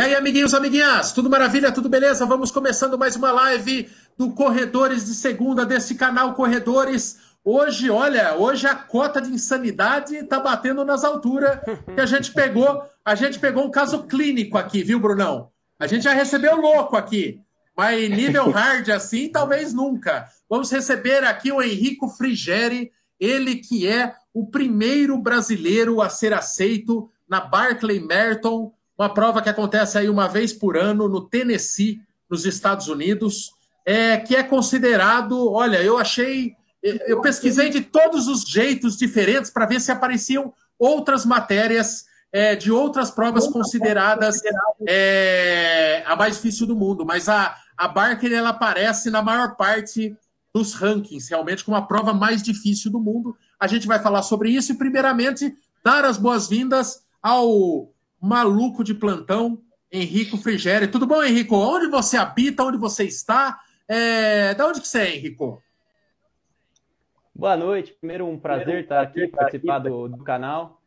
E aí, amiguinhos, amiguinhas, tudo maravilha, tudo beleza? Vamos começando mais uma live do Corredores de Segunda desse canal Corredores. Hoje, olha, hoje a cota de insanidade está batendo nas alturas que a gente pegou. A gente pegou um caso clínico aqui, viu, Brunão? A gente já recebeu louco aqui, mas nível hard assim, talvez nunca. Vamos receber aqui o Henrico Frigeri, ele que é o primeiro brasileiro a ser aceito na Barclay Merton uma prova que acontece aí uma vez por ano no Tennessee, nos Estados Unidos, é, que é considerado, olha, eu achei, eu pesquisei de todos os jeitos diferentes para ver se apareciam outras matérias é, de outras provas consideradas é, a mais difícil do mundo, mas a, a Barker ela aparece na maior parte dos rankings, realmente como a prova mais difícil do mundo. A gente vai falar sobre isso e, primeiramente, dar as boas-vindas ao maluco de plantão, Henrico Frigério. Tudo bom, Henrico? Onde você habita? Onde você está? É... Da onde que você é, Henrico? Boa noite. Primeiro, um prazer estar aqui, participar do, do canal.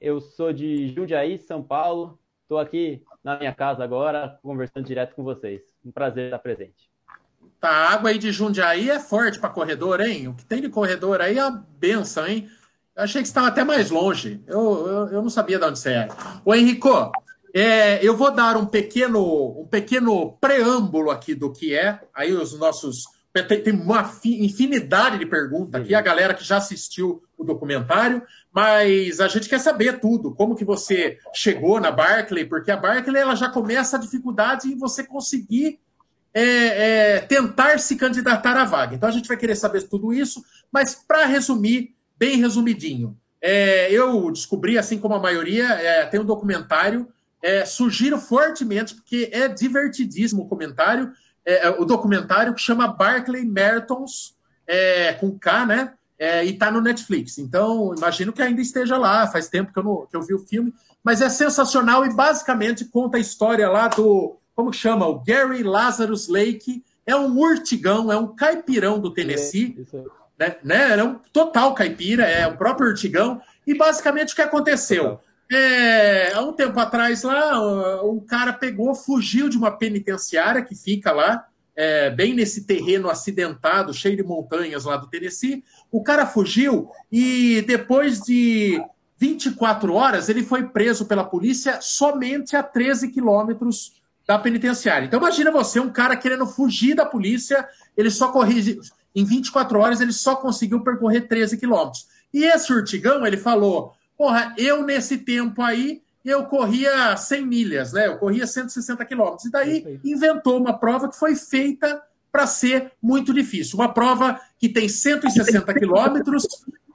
Eu sou de Jundiaí, São Paulo. Estou aqui na minha casa agora, conversando direto com vocês. Um prazer estar presente. Tá, a água aí de Jundiaí é forte para corredor, hein? O que tem de corredor aí é uma benção, hein? Eu achei que você estava até mais longe. Eu, eu, eu, não sabia de onde você era. Ô, Henrico, é, eu vou dar um pequeno, um pequeno preâmbulo aqui do que é. Aí os nossos. Tem, tem uma infinidade de perguntas aqui, a galera que já assistiu o documentário, mas a gente quer saber tudo. Como que você chegou na Barclay, porque a Barclay ela já começa a dificuldade em você conseguir é, é, tentar se candidatar à vaga. Então a gente vai querer saber tudo isso, mas para resumir, bem resumidinho. É, eu descobri, assim como a maioria, é, tem um documentário. É, sugiro fortemente, porque é divertidíssimo o comentário, é, é, o documentário que chama Barclay Mertons, é, com K, né? É, e está no Netflix. Então, imagino que ainda esteja lá. Faz tempo que eu, não, que eu vi o filme. Mas é sensacional e basicamente conta a história lá do. Como chama? O Gary Lazarus Lake. É um urtigão, é um caipirão do Tennessee. Isso, isso né? né? Era um total caipira, é o próprio Urtigão. E basicamente o que aconteceu? É, há um tempo atrás lá, um cara pegou, fugiu de uma penitenciária que fica lá, é, bem nesse terreno acidentado, cheio de montanhas lá do Tennessee. O cara fugiu e depois de 24 horas ele foi preso pela polícia somente a 13 quilômetros da penitenciária. Então imagina você, um cara querendo fugir da polícia, ele só corrige em 24 horas ele só conseguiu percorrer 13 quilômetros. E esse Urtigão, ele falou: porra, eu nesse tempo aí, eu corria 100 milhas, né? Eu corria 160 quilômetros. E daí inventou uma prova que foi feita para ser muito difícil. Uma prova que tem 160 quilômetros,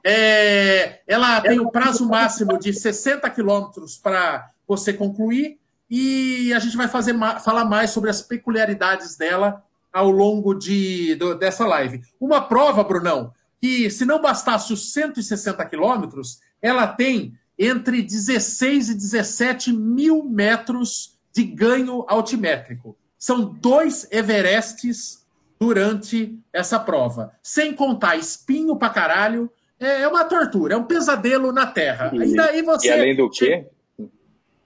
é, ela tem o prazo máximo de 60 quilômetros para você concluir, e a gente vai fazer, falar mais sobre as peculiaridades dela ao longo de, do, dessa live. Uma prova, Brunão, que se não bastasse os 160 quilômetros, ela tem entre 16 e 17 mil metros de ganho altimétrico. São dois Everestes durante essa prova. Sem contar espinho pra caralho, é, é uma tortura, é um pesadelo na Terra. E, e daí você. E além do que?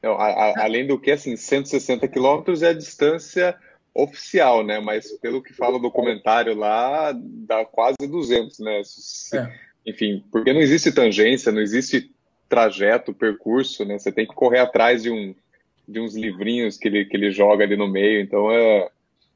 Não, a, a, além do que, assim, 160 quilômetros é a distância oficial, né? Mas pelo que fala o documentário lá, dá quase 200, né? É. Enfim, porque não existe tangência, não existe trajeto, percurso, né? Você tem que correr atrás de, um, de uns livrinhos que ele, que ele joga ali no meio, então é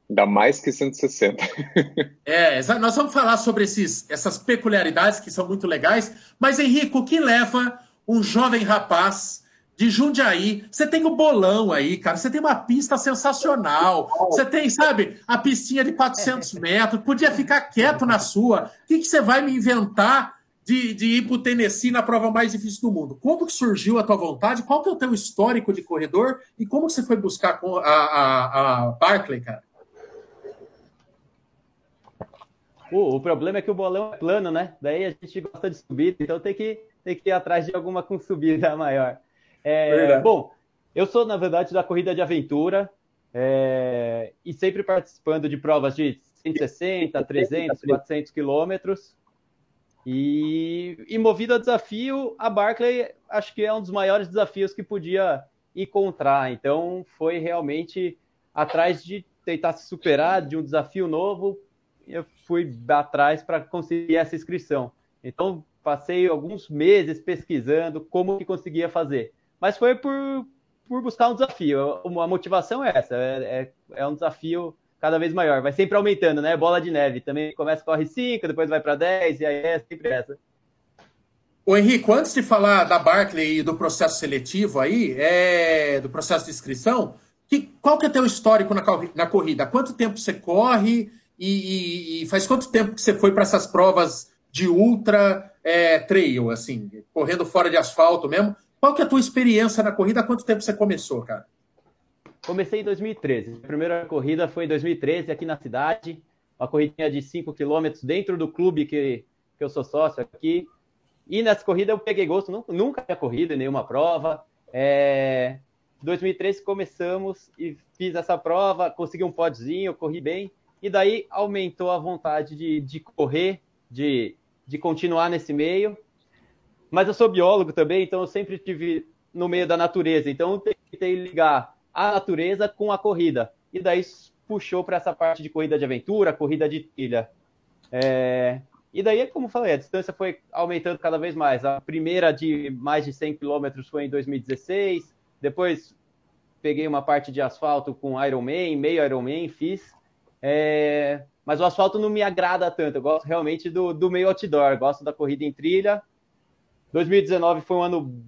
dá mais que 160. é, nós vamos falar sobre esses, essas peculiaridades que são muito legais, mas Henrico, o que leva um jovem rapaz de Jundiaí. Você tem o bolão aí, cara. Você tem uma pista sensacional. Você tem, sabe, a pistinha de 400 metros. Podia ficar quieto na sua. O que, que você vai me inventar de, de ir para o Tennessee na prova mais difícil do mundo? Como que surgiu a tua vontade? Qual que é o teu histórico de corredor? E como que você foi buscar a, a, a Barclay, cara? O, o problema é que o bolão é plano, né? Daí a gente gosta de subir, então tem que, tem que ir atrás de alguma com subida maior. É, bom, eu sou, na verdade, da corrida de aventura é, e sempre participando de provas de 160, 300, 400 quilômetros. E, e movido a desafio, a Barclay acho que é um dos maiores desafios que podia e contra. Então foi realmente atrás de tentar se superar de um desafio novo. Eu fui atrás para conseguir essa inscrição. Então passei alguns meses pesquisando como que conseguia fazer. Mas foi por, por buscar um desafio. A motivação é essa, é, é, é um desafio cada vez maior. Vai sempre aumentando, né? Bola de neve. Também começa corre 5, depois vai para 10, e aí é sempre essa. Ô Henrique, antes de falar da Barclay e do processo seletivo aí, é, do processo de inscrição, que, qual que é teu histórico na, na corrida? Quanto tempo você corre e, e, e faz quanto tempo que você foi para essas provas de ultra é, trail, assim, correndo fora de asfalto mesmo? Qual que é a tua experiência na corrida? Quanto tempo você começou, cara? Comecei em 2013. A primeira corrida foi em 2013 aqui na cidade. Uma corridinha de 5 quilômetros dentro do clube que, que eu sou sócio aqui. E nessa corrida eu peguei gosto, nunca, nunca tinha corrido em nenhuma prova. É, 2013 começamos e fiz essa prova, consegui um podzinho, corri bem. E daí aumentou a vontade de, de correr, de, de continuar nesse meio. Mas eu sou biólogo também, então eu sempre tive no meio da natureza. Então eu tentei ligar a natureza com a corrida. E daí puxou para essa parte de corrida de aventura, corrida de trilha. É... E daí, como falei, a distância foi aumentando cada vez mais. A primeira de mais de 100 km foi em 2016. Depois peguei uma parte de asfalto com Ironman, meio Ironman, fiz. É... Mas o asfalto não me agrada tanto. Eu gosto realmente do, do meio outdoor. Gosto da corrida em trilha. 2019 foi um ano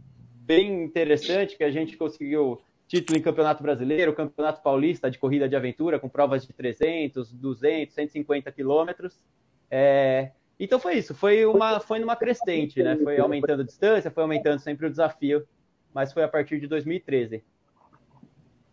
bem interessante, que a gente conseguiu título em Campeonato Brasileiro, Campeonato Paulista de Corrida de Aventura, com provas de 300, 200, 150 quilômetros. É, então foi isso, foi, uma, foi numa crescente, né? Foi aumentando a distância, foi aumentando sempre o desafio, mas foi a partir de 2013.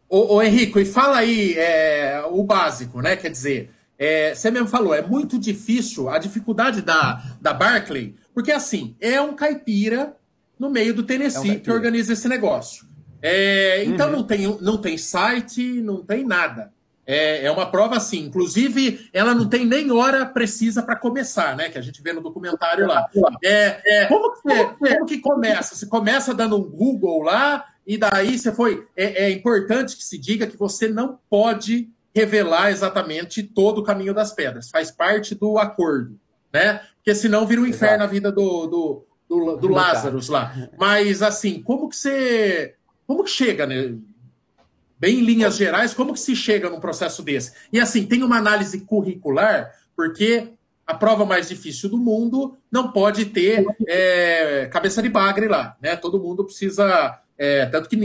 Ô, ô Henrico, e fala aí é, o básico, né? Quer dizer, é, você mesmo falou, é muito difícil, a dificuldade da, da Barclay, porque assim, é um caipira no meio do Tennessee é um que organiza esse negócio. É, então uhum. não, tem, não tem site, não tem nada. É, é uma prova assim. Inclusive, ela não tem nem hora precisa para começar, né? Que a gente vê no documentário lá. É, é, como, que, como que começa? Você começa dando um Google lá, e daí você foi. É, é importante que se diga que você não pode revelar exatamente todo o caminho das pedras. Faz parte do acordo, né? Porque senão vira um inferno Exato. a vida do, do, do, do Lázaro lá. Mas assim, como que você. Como que chega, né? Bem em linhas gerais, como que se chega num processo desse? E assim, tem uma análise curricular, porque a prova mais difícil do mundo não pode ter é, cabeça de bagre lá, né? Todo mundo precisa. É, tanto que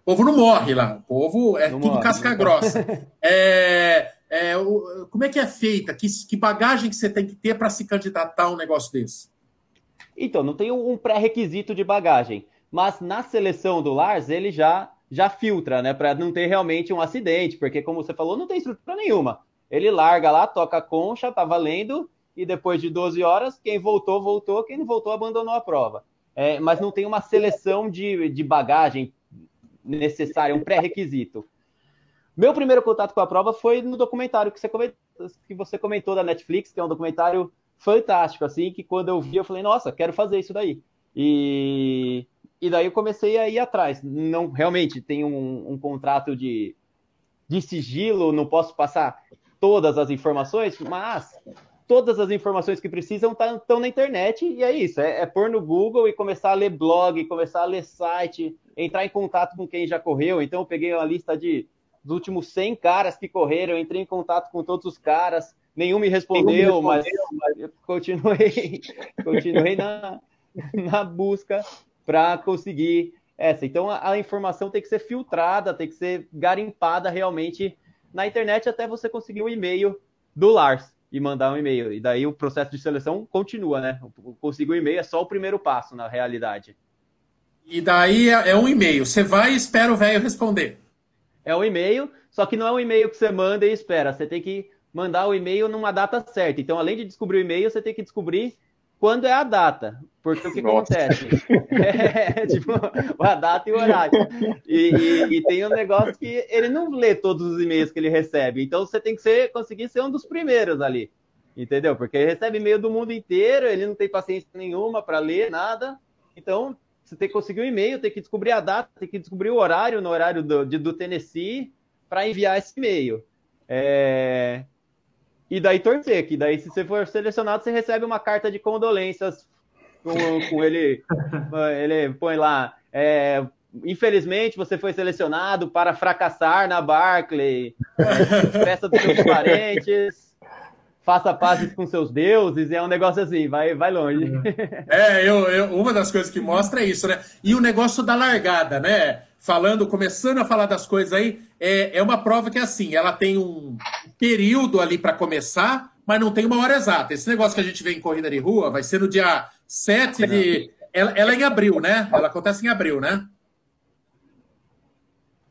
o povo não morre lá, o povo é não tudo morre, casca grossa. É, é, o, como é que é feita? Que, que bagagem que você tem que ter para se candidatar a um negócio desse? Então, não tem um pré-requisito de bagagem, mas na seleção do Lars ele já já filtra, né, para não ter realmente um acidente, porque como você falou, não tem estrutura nenhuma. Ele larga lá, toca a concha, tá valendo, e depois de 12 horas, quem voltou, voltou, quem não voltou, abandonou a prova. É, mas não tem uma seleção de, de bagagem necessária, um pré-requisito. Meu primeiro contato com a prova foi no documentário que você, comentou, que você comentou da Netflix, que é um documentário fantástico, assim, que quando eu vi, eu falei, nossa, quero fazer isso daí. E e daí eu comecei a ir atrás. Não, realmente tem um, um contrato de, de sigilo, não posso passar todas as informações, mas todas as informações que precisam estão tá, na internet e é isso, é, é pôr no Google e começar a ler blog, começar a ler site, entrar em contato com quem já correu. Então eu peguei uma lista de dos últimos 100 caras que correram, entrei em contato com todos os caras, nenhum me respondeu, nenhum me respondeu mas, mas eu continuei, continuei na, na busca para conseguir essa. Então a, a, informação tem que ser filtrada, tem que ser garimpada realmente na internet até você conseguir o um e-mail do Lars e mandar um e-mail. E daí o processo de seleção continua, né? Conseguir o um e-mail é só o primeiro passo na realidade. E daí é, é um e-mail. Você vai e espera o velho responder. É um e-mail, só que não é um e-mail que você manda e espera. Você tem que mandar o e-mail numa data certa. Então, além de descobrir o e-mail, você tem que descobrir quando é a data. Porque o que Nossa. acontece? É, tipo, a data e o horário. E, e, e, tem um negócio que ele não lê todos os e-mails que ele recebe. Então você tem que ser, conseguir ser um dos primeiros ali. Entendeu? Porque ele recebe e-mail do mundo inteiro, ele não tem paciência nenhuma para ler nada. Então, você tem que conseguir o um e-mail, tem que descobrir a data, tem que descobrir o horário no horário do, de, do Tennessee para enviar esse e-mail. É... E daí torcer, que daí se você for selecionado, você recebe uma carta de condolências com, com ele. ele põe lá. É, infelizmente você foi selecionado para fracassar na Barclay. É, peça dos seus parentes faça pazes com seus deuses, é um negócio assim, vai, vai longe. É, eu, eu, uma das coisas que mostra é isso, né? E o negócio da largada, né? Falando, começando a falar das coisas aí, é, é uma prova que é assim, ela tem um período ali para começar, mas não tem uma hora exata. Esse negócio que a gente vê em corrida de rua vai ser no dia 7 de. Ela, ela é em abril, né? Ela acontece em abril, né?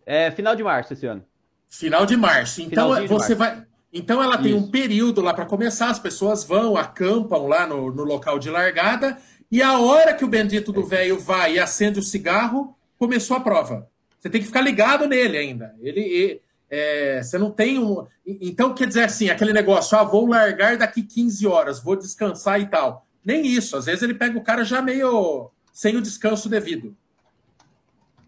É final de março esse ano. Final de março. Então você março. vai então ela tem Isso. um período lá para começar, as pessoas vão, acampam lá no, no, local de largada, e a hora que o bendito do velho vai e acende o cigarro, começou a prova. Você tem que ficar ligado nele ainda. Ele, é, você não tem um. Então, quer dizer assim, aquele negócio, ah, vou largar daqui 15 horas, vou descansar e tal. Nem isso. Às vezes ele pega o cara já meio sem o descanso devido.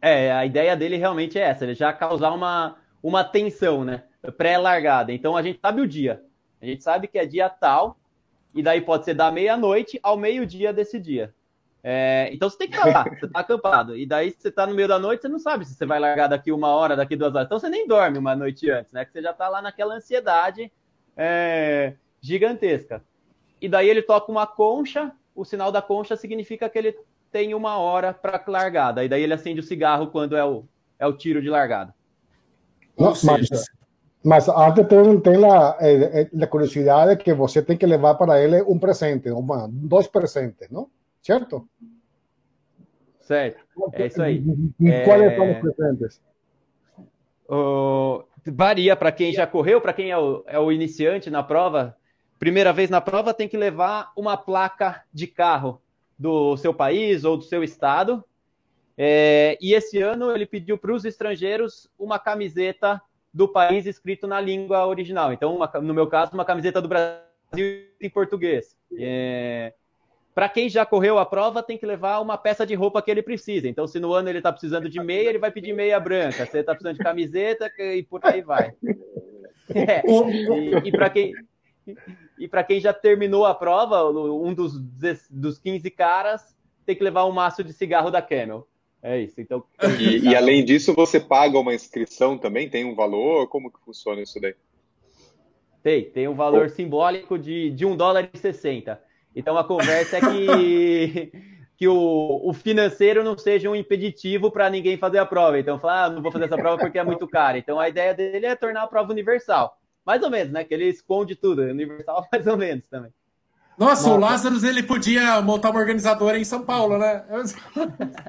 É, a ideia dele realmente é essa, ele já causar uma, uma tensão, né? Pré-largada. Então a gente sabe o dia. A gente sabe que é dia tal, e daí pode ser da meia-noite ao meio-dia desse dia. É, então você tem que estar lá, você está acampado. E daí, se você está no meio da noite, você não sabe se você vai largar daqui uma hora, daqui duas horas. Então você nem dorme uma noite antes, né? Que você já está lá naquela ansiedade é, gigantesca. E daí ele toca uma concha, o sinal da concha significa que ele tem uma hora para largada. E daí ele acende o cigarro quando é o, é o tiro de largada. Nossa, mas, mas antes tem, tem a, eh, eh, a curiosidade de que você tem que levar para ele um presente, uma, dois presentes, não? Certo? Certo, é isso aí. E é... quais são os presentes? Uh, varia para quem já correu, para quem é o, é o iniciante na prova. Primeira vez na prova, tem que levar uma placa de carro do seu país ou do seu estado. É, e esse ano ele pediu para os estrangeiros uma camiseta do país escrito na língua original. Então, uma, no meu caso, uma camiseta do Brasil em português. É, para quem já correu a prova, tem que levar uma peça de roupa que ele precisa. Então, se no ano ele está precisando de meia, ele vai pedir meia branca. Se ele está precisando de camiseta, e por aí vai. É, e, e para quem e para quem já terminou a prova, um dos, dos 15 caras tem que levar um maço de cigarro da Camel. É isso. Então. E, e, além disso, você paga uma inscrição também? Tem um valor? Como que funciona isso daí? Tem, tem um valor oh. simbólico de, de 1 dólar e 60. Então a conversa é que, que o, o financeiro não seja um impeditivo para ninguém fazer a prova. Então, falar, ah, não vou fazer essa prova porque é muito caro. Então a ideia dele é tornar a prova universal. Mais ou menos, né? Que ele esconde tudo. Universal, mais ou menos também. Nossa, o Lázaro ele podia montar uma organizadora em São Paulo, né?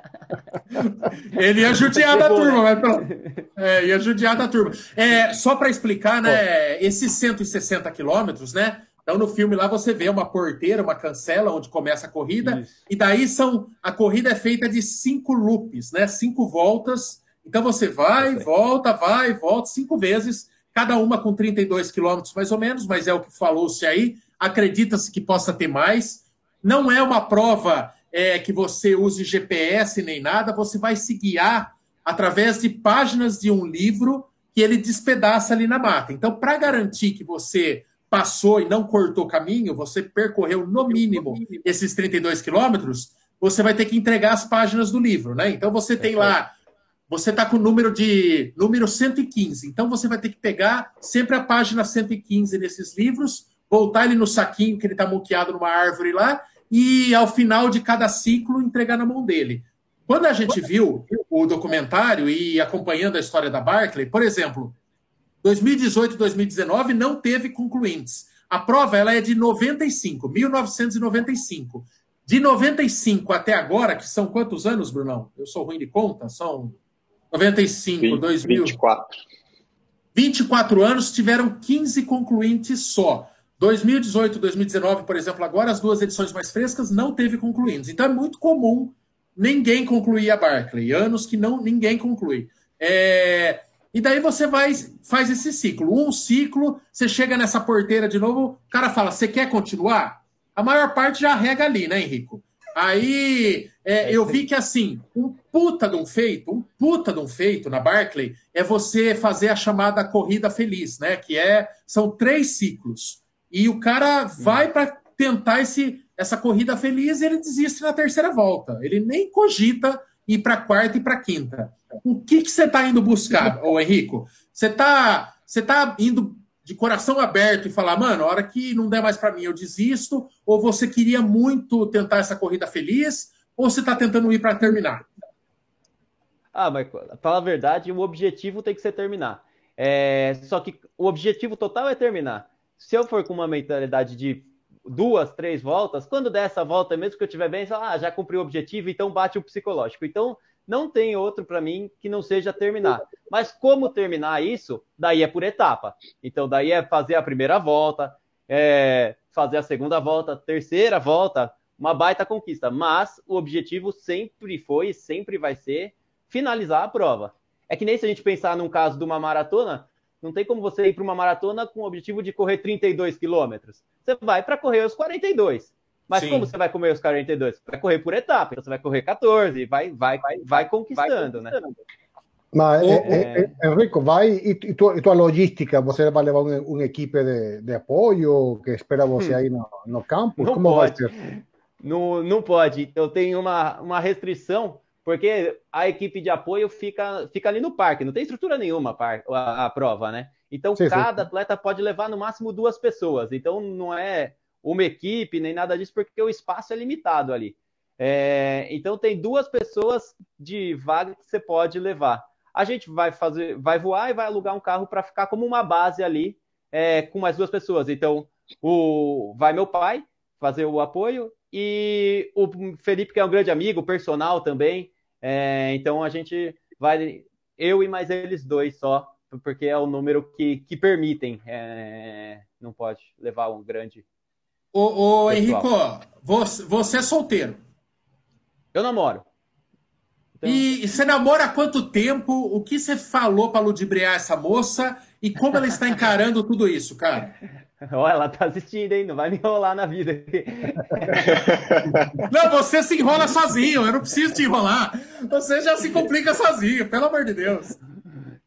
ele ia judiar da turma, mas pelo... é, ia judiar da turma. É, só para explicar, né? Esses 160 quilômetros, né? Então, no filme lá você vê uma porteira, uma cancela onde começa a corrida, Isso. e daí são. A corrida é feita de cinco loops, né? Cinco voltas. Então você vai, volta, vai, volta cinco vezes, cada uma com 32 quilômetros mais ou menos, mas é o que falou-se aí acredita-se que possa ter mais. Não é uma prova é, que você use GPS nem nada, você vai se guiar através de páginas de um livro que ele despedaça ali na mata. Então, para garantir que você passou e não cortou caminho, você percorreu no mínimo esses 32 quilômetros, você vai ter que entregar as páginas do livro, né? Então você tem lá, você está com o número de número 115. Então você vai ter que pegar sempre a página 115 nesses livros voltar ele no saquinho que ele está moqueado numa árvore lá e ao final de cada ciclo entregar na mão dele. Quando a gente viu o documentário e acompanhando a história da Barclay, por exemplo, 2018 2019 não teve concluintes. A prova ela é de 95, 1995. De 95 até agora, que são quantos anos, Brunão? Eu sou ruim de conta, são 95, 20, 2000. 24. 24 anos tiveram 15 concluintes só. 2018, 2019, por exemplo, agora as duas edições mais frescas não teve concluídos. Então é muito comum ninguém concluir a Barclay, anos que não ninguém conclui. É... E daí você vai faz esse ciclo, um ciclo, você chega nessa porteira de novo, o cara fala: "Você quer continuar?" A maior parte já rega ali, né, Henrico? Aí é, é eu vi que assim, um puta de um feito, um puta de um feito na Barclay é você fazer a chamada corrida feliz, né? Que é são três ciclos. E o cara vai para tentar esse, essa corrida feliz e ele desiste na terceira volta. Ele nem cogita ir para quarta e para quinta. O que, que você está indo buscar, ô Henrico? Você está você tá indo de coração aberto e falar, mano, a hora que não der mais para mim, eu desisto? Ou você queria muito tentar essa corrida feliz? Ou você está tentando ir para terminar? Ah, mas falar a verdade, o objetivo tem que ser terminar. É, só que o objetivo total é terminar. Se eu for com uma mentalidade de duas, três voltas, quando der essa volta, mesmo que eu estiver bem, ah, já cumpri o objetivo, então bate o psicológico. Então, não tem outro para mim que não seja terminar. Mas como terminar isso? Daí é por etapa. Então, daí é fazer a primeira volta, é fazer a segunda volta, terceira volta, uma baita conquista. Mas o objetivo sempre foi e sempre vai ser finalizar a prova. É que nem se a gente pensar num caso de uma maratona, não tem como você ir para uma maratona com o objetivo de correr 32 quilômetros. Você vai para correr os 42. Mas Sim. como você vai correr os 42? Vai correr por etapa. Então você vai correr 14, vai, vai, vai, vai conquistando, vai conquistando. né? Mas, é, é, Enrico, vai e, tua, e tua logística? Você vai levar um, um equipe de, de apoio que espera você hum. aí no, no campo? Não Como pode. vai ser? Não, não pode. Eu tenho uma, uma restrição, porque a equipe de apoio fica, fica ali no parque, não tem estrutura nenhuma a, a, a prova, né? Então, sim, cada sim. atleta pode levar no máximo duas pessoas. Então, não é uma equipe nem nada disso, porque o espaço é limitado ali. É, então, tem duas pessoas de vaga que você pode levar. A gente vai fazer, vai voar e vai alugar um carro para ficar como uma base ali é, com mais duas pessoas. Então, o, vai meu pai fazer o apoio e o Felipe, que é um grande amigo, personal também. É, então, a gente vai, eu e mais eles dois só porque é o número que, que permitem. É, não pode levar um grande. Ô, ô Henrico, você, você é solteiro? Eu namoro. Então... E, e, você namora há quanto tempo? O que você falou para ludibriar essa moça? E como ela está encarando tudo isso, cara? Olha, ela tá assistindo, hein? Não vai me enrolar na vida. Não, você se enrola sozinho. Eu não preciso te enrolar. Você já se complica sozinho, pelo amor de Deus.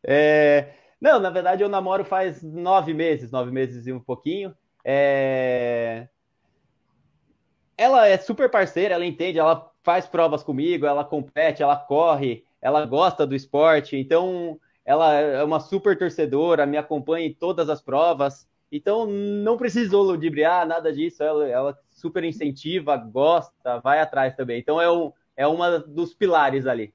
É... Não, na verdade eu namoro faz nove meses, nove meses e um pouquinho. É... Ela é super parceira, ela entende, ela faz provas comigo, ela compete, ela corre, ela gosta do esporte, então ela é uma super torcedora, me acompanha em todas as provas. Então não precisou ludibriar, nada disso. Ela, ela super incentiva, gosta, vai atrás também. Então é, um, é uma dos pilares ali.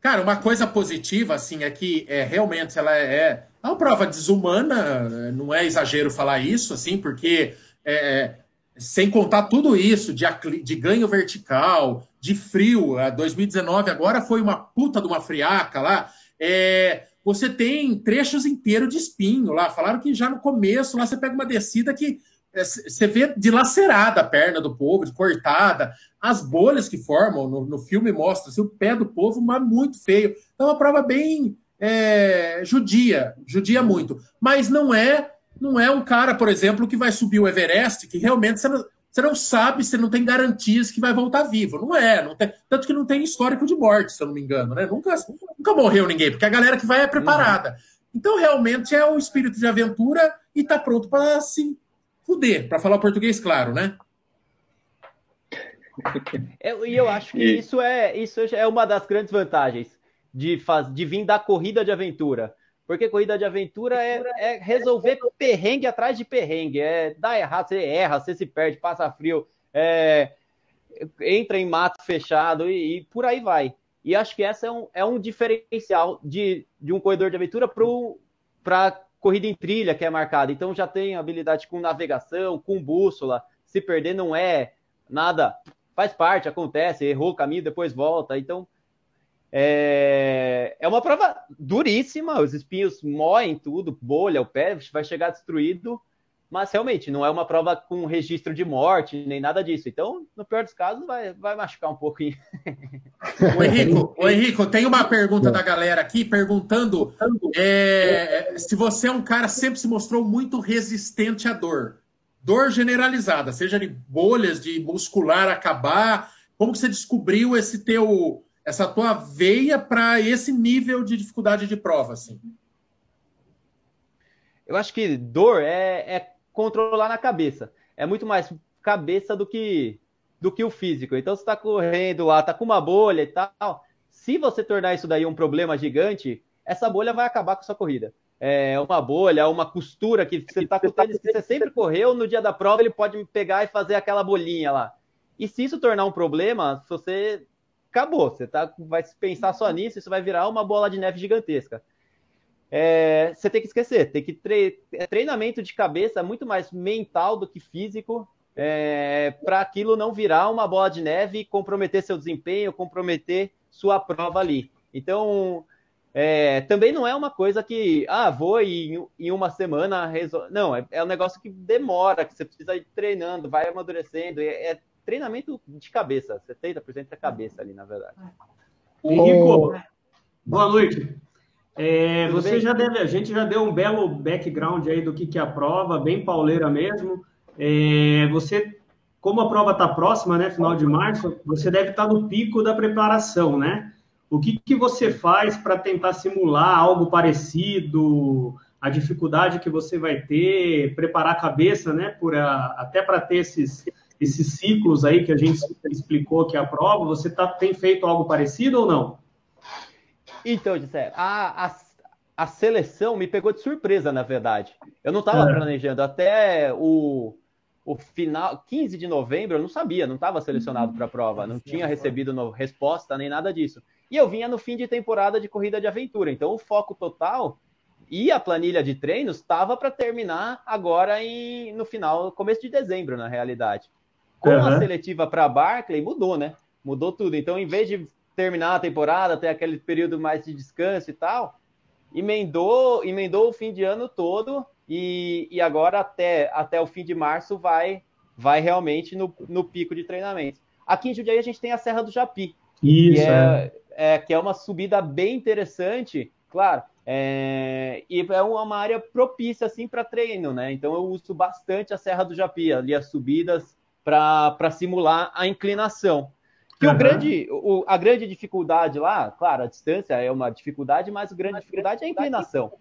Cara, uma coisa positiva, assim, é que é, realmente ela é, é uma prova desumana, não é exagero falar isso, assim, porque é, sem contar tudo isso de, de ganho vertical, de frio, a 2019 agora foi uma puta de uma friaca lá, é, você tem trechos inteiros de espinho lá. Falaram que já no começo lá você pega uma descida que é, você vê dilacerada a perna do povo, cortada, as bolhas que formam, no, no filme mostra assim, o pé do povo, mas muito feio. Então, é uma prova bem é, judia, judia muito. Mas não é não é um cara, por exemplo, que vai subir o Everest, que realmente você não, você não sabe, você não tem garantias que vai voltar vivo. Não é, não tem, tanto que não tem histórico de morte, se eu não me engano, né? Nunca, nunca morreu ninguém, porque a galera que vai é preparada. Uhum. Então, realmente é o espírito de aventura e tá pronto para se fuder, para falar português claro, né? Eu, e eu acho que e... isso é isso é uma das grandes vantagens de, faz, de vir da corrida de aventura. Porque corrida de aventura é, é resolver perrengue atrás de perrengue. É dar errado, você erra, você se perde, passa frio, é, entra em mato fechado e, e, por aí vai. E acho que essa é um, é um diferencial de, de um corredor de aventura para corrida em trilha que é marcada. Então já tem habilidade com navegação, com bússola. Se perder não é nada, faz parte, acontece, errou o caminho, depois volta. Então é, é uma prova duríssima, os espinhos moem tudo, bolha, o pé vai chegar destruído mas realmente não é uma prova com registro de morte, nem nada disso. Então, no pior dos casos, vai, vai machucar um pouquinho. O Henrico, o Henrico, tem uma pergunta da galera aqui perguntando é, se você é um cara que sempre se mostrou muito resistente à dor. Dor generalizada, seja de bolhas, de muscular acabar. como que você descobriu esse teu, essa tua veia para esse nível de dificuldade de prova, assim? Eu acho que dor é, é controlar na cabeça. É muito mais cabeça do que do que o físico. Então, você está correndo lá, tá com uma bolha e tal. Se você tornar isso daí um problema gigante, essa bolha vai acabar com a sua corrida. É uma bolha, uma costura que você está com tênis que você sempre correu, no dia da prova ele pode pegar e fazer aquela bolinha lá. E se isso tornar um problema, você acabou, você tá, vai pensar só nisso, isso vai virar uma bola de neve gigantesca. É, você tem que esquecer, tem que tre é treinamento de cabeça é muito mais mental do que físico é, para aquilo não virar uma bola de neve e comprometer seu desempenho, comprometer sua prova ali. Então, é, também não é uma coisa que, ah, vou em, em uma semana resolver. Não, é, é, um negócio que demora, que você precisa ir treinando, vai amadurecendo. É, é treinamento de cabeça, 70% da cabeça ali, na verdade. Henrico, boa noite. É, você já deve, a gente já deu um belo background aí do que, que é a prova, bem pauleira mesmo. É, você, como a prova está próxima, né, final de março, você deve estar tá no pico da preparação, né? O que, que você faz para tentar simular algo parecido, a dificuldade que você vai ter, preparar a cabeça, né, por a, até para ter esses, esses ciclos aí que a gente explicou que é a prova, você tá, tem feito algo parecido ou não? Então, Gisele, a, a, a seleção me pegou de surpresa, na verdade. Eu não estava é. planejando até o, o final, 15 de novembro, eu não sabia, não estava selecionado para a prova, não tinha recebido no, resposta nem nada disso. E eu vinha no fim de temporada de corrida de aventura, então o foco total e a planilha de treinos estava para terminar agora em, no final, começo de dezembro, na realidade. Com uhum. a seletiva para Barclay, mudou, né? Mudou tudo. Então, em vez de terminar a temporada, ter aquele período mais de descanso e tal, emendou, emendou o fim de ano todo e, e agora até, até o fim de março vai, vai realmente no, no pico de treinamento. Aqui em Jundiaí a gente tem a Serra do Japi. Isso, que é, é. é que é uma subida bem interessante, claro, é, e é uma área propícia assim para treino, né? Então eu uso bastante a Serra do Japi, ali as subidas para simular a inclinação. Que uhum. o grande, o, a grande dificuldade lá, claro, a distância é uma dificuldade, mas a grande dificuldade é a inclinação.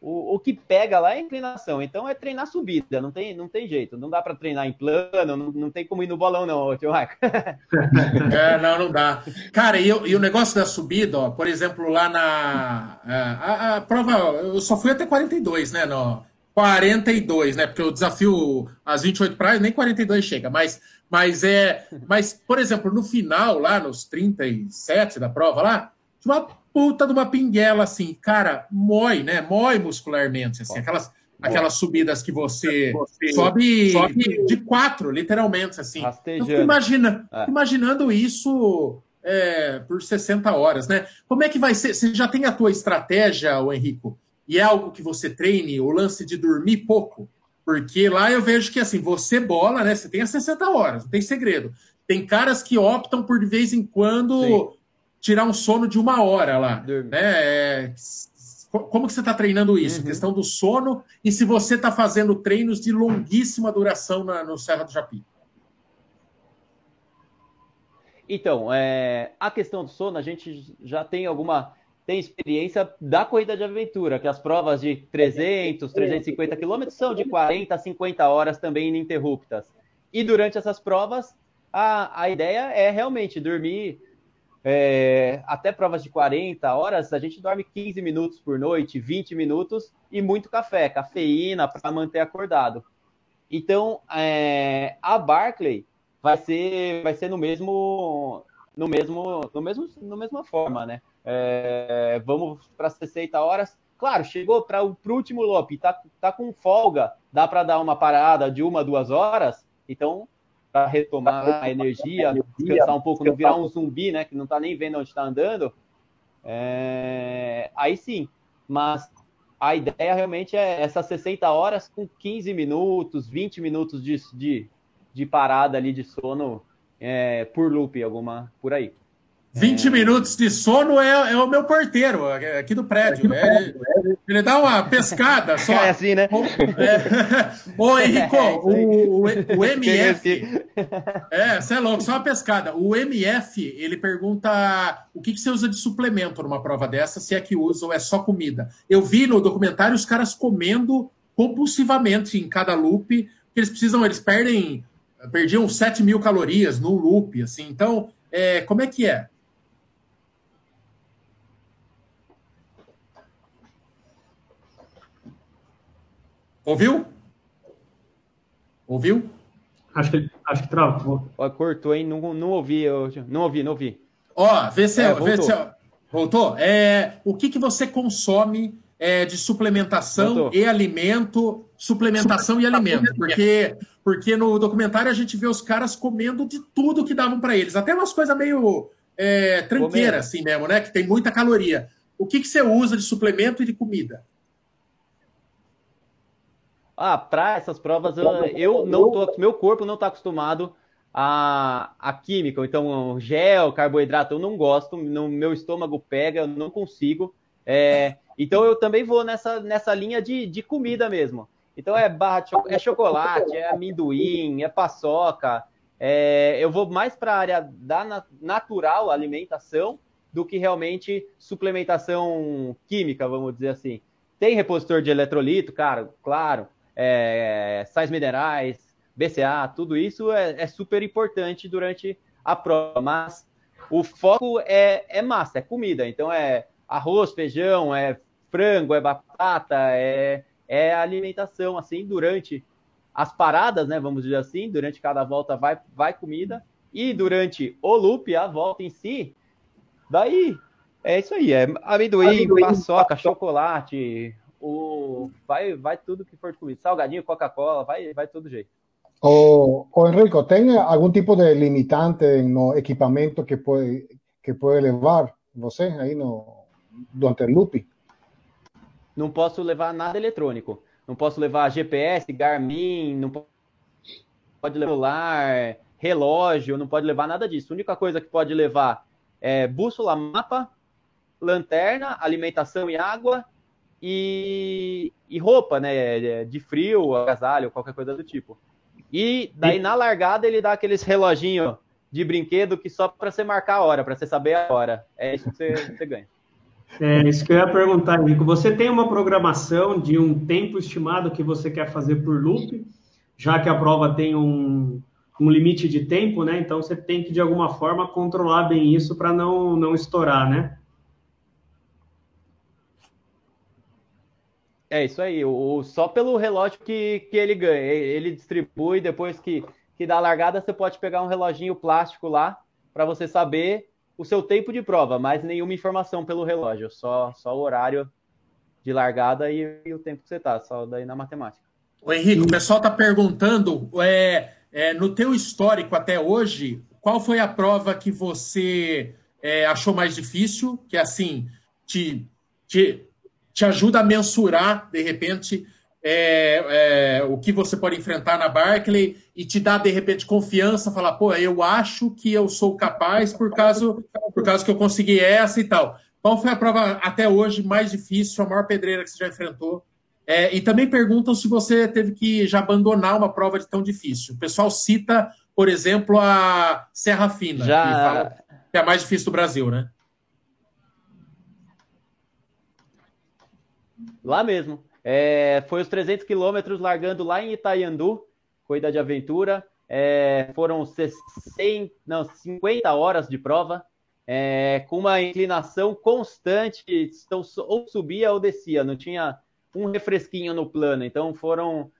O, o que pega lá é a inclinação. Então é treinar subida, não tem, não tem jeito. Não dá para treinar em plano, não, não tem como ir no bolão, não, tio Marco. é, não, não dá. Cara, e, e, o negócio da subida, ó, por exemplo, lá na. É, a, a, prova, eu só fui até 42, né? No, 42, né? Porque o desafio, as 28 praias, nem 42 chega, mas, mas é. Mas, por exemplo, no final, lá nos 37 da prova lá, tinha uma puta de uma pinguela, assim, cara, mói, né? Mói muscularmente, assim, aquelas, aquelas subidas que você, você sobe, sobe, de quatro, literalmente, assim. Então, imagina, é. imaginando isso é, por 60 horas, né? Como é que vai ser? Você já tem a tua estratégia, o Henrico? E é algo que você treine, o lance de dormir pouco? Porque lá eu vejo que, assim, você bola, né? Você tem as 60 horas, não tem segredo. Tem caras que optam por, de vez em quando... Sim tirar um sono de uma hora lá. Né? É, como que você está treinando isso? Uhum. Questão do sono e se você está fazendo treinos de longuíssima duração na, no Serra do Japi. Então, é, a questão do sono, a gente já tem alguma tem experiência da corrida de aventura, que as provas de 300, 350 quilômetros são de 40 a 50 horas também ininterruptas. E durante essas provas, a, a ideia é realmente dormir é, até provas de 40 horas, a gente dorme 15 minutos por noite, 20 minutos e muito café, cafeína para manter acordado. Então, é, a Barclay vai ser, vai ser no mesmo, no mesmo, no mesmo, no mesma forma, né? É, vamos para 60 horas. Claro, chegou para o último loop, tá, tá com folga, dá para dar uma parada de uma, duas horas. Então, para retomar a energia, descansar um pouco, não virar um zumbi, né? Que não está nem vendo onde está andando. É... Aí sim, mas a ideia realmente é essas 60 horas com 15 minutos, 20 minutos de, de, de parada ali de sono é, por loop, alguma por aí. 20 é... minutos de sono é, é, o meu porteiro aqui do prédio. É, ele dá uma pescada só. É assim, né? Ô, ô Henrico, o, o, o MF. É, você é louco, só uma pescada. O MF, ele pergunta o que, que você usa de suplemento numa prova dessa, se é que usa ou é só comida. Eu vi no documentário os caras comendo compulsivamente em cada loop, eles precisam, eles perdem, perdiam 7 mil calorias no loop, assim. Então, é, como é que é? Ouviu? Ouviu? Acho que, acho que travou. Ó, cortou, hein? Não, não ouvi, eu, não ouvi, não ouvi. Ó, vê se, é, voltou. Vê se voltou. É, o que, que você consome é, de suplementação voltou. e alimento? Suplementação e alimento. Porque, porque no documentário a gente vê os caras comendo de tudo que davam para eles. Até umas coisas meio é, tranqueiras, assim mesmo, né? Que tem muita caloria. O que, que você usa de suplemento e de comida? Ah, para essas provas eu, eu não tô, meu corpo não está acostumado a, a química, então gel, carboidrato eu não gosto, no meu estômago pega, eu não consigo. É, então eu também vou nessa, nessa linha de, de comida mesmo. Então é barra de, é chocolate, é amendoim, é paçoca. É, eu vou mais para a área da natural alimentação do que realmente suplementação química, vamos dizer assim. Tem repositor de eletrolito, cara, claro é, sais minerais, BCA, tudo isso é, é, super importante durante a prova, mas o foco é, é massa, é comida, então é arroz, feijão, é frango, é batata, é, é alimentação, assim, durante as paradas, né, vamos dizer assim, durante cada volta vai, vai comida, e durante o loop, a volta em si, daí é isso aí, é amendoim, amendoim paçoca, chocolate, o vai, vai tudo que for de comida. Salgadinho, Coca-Cola, vai, vai todo jeito. O, o Enrico, tem algum tipo de limitante no equipamento que pode, que pode levar você aí no, durante o loop? Não posso levar nada eletrônico. Não posso levar GPS, Garmin, não pode levar celular, relógio, não pode levar nada disso. A única coisa que pode levar é bússola, mapa, lanterna, alimentação e água e, e roupa, né? De frio, agasalho, qualquer coisa do tipo. E daí na largada ele dá aqueles reloginho de brinquedo que só para você marcar a hora, para você saber a hora. É isso que você, você ganha. É isso que eu ia perguntar, Henrico. Você tem uma programação de um tempo estimado que você quer fazer por loop, já que a prova tem um, um limite de tempo, né? Então você tem que de alguma forma controlar bem isso para não, não estourar, né? É isso aí, o, só pelo relógio que, que ele ganha. Ele distribui, depois que, que dá a largada, você pode pegar um reloginho plástico lá para você saber o seu tempo de prova, mas nenhuma informação pelo relógio, só, só o horário de largada e, e o tempo que você está, só daí na matemática. O Henrique, o pessoal está perguntando, é, é, no teu histórico até hoje, qual foi a prova que você é, achou mais difícil? Que assim, te, te te ajuda a mensurar, de repente, é, é, o que você pode enfrentar na Barclay e te dá, de repente, confiança, falar, pô, eu acho que eu sou capaz por causa, por causa que eu consegui essa e tal. Qual foi a prova até hoje mais difícil, a maior pedreira que você já enfrentou? É, e também perguntam se você teve que já abandonar uma prova de tão difícil. O pessoal cita, por exemplo, a Serra Fina, já... que, fala, que é a mais difícil do Brasil, né? Lá mesmo. É, foi os 300 quilômetros largando lá em Itaiandu, corrida de aventura. É, foram 60, não, 50 horas de prova, é, com uma inclinação constante, então, ou subia ou descia, não tinha um refresquinho no plano. Então foram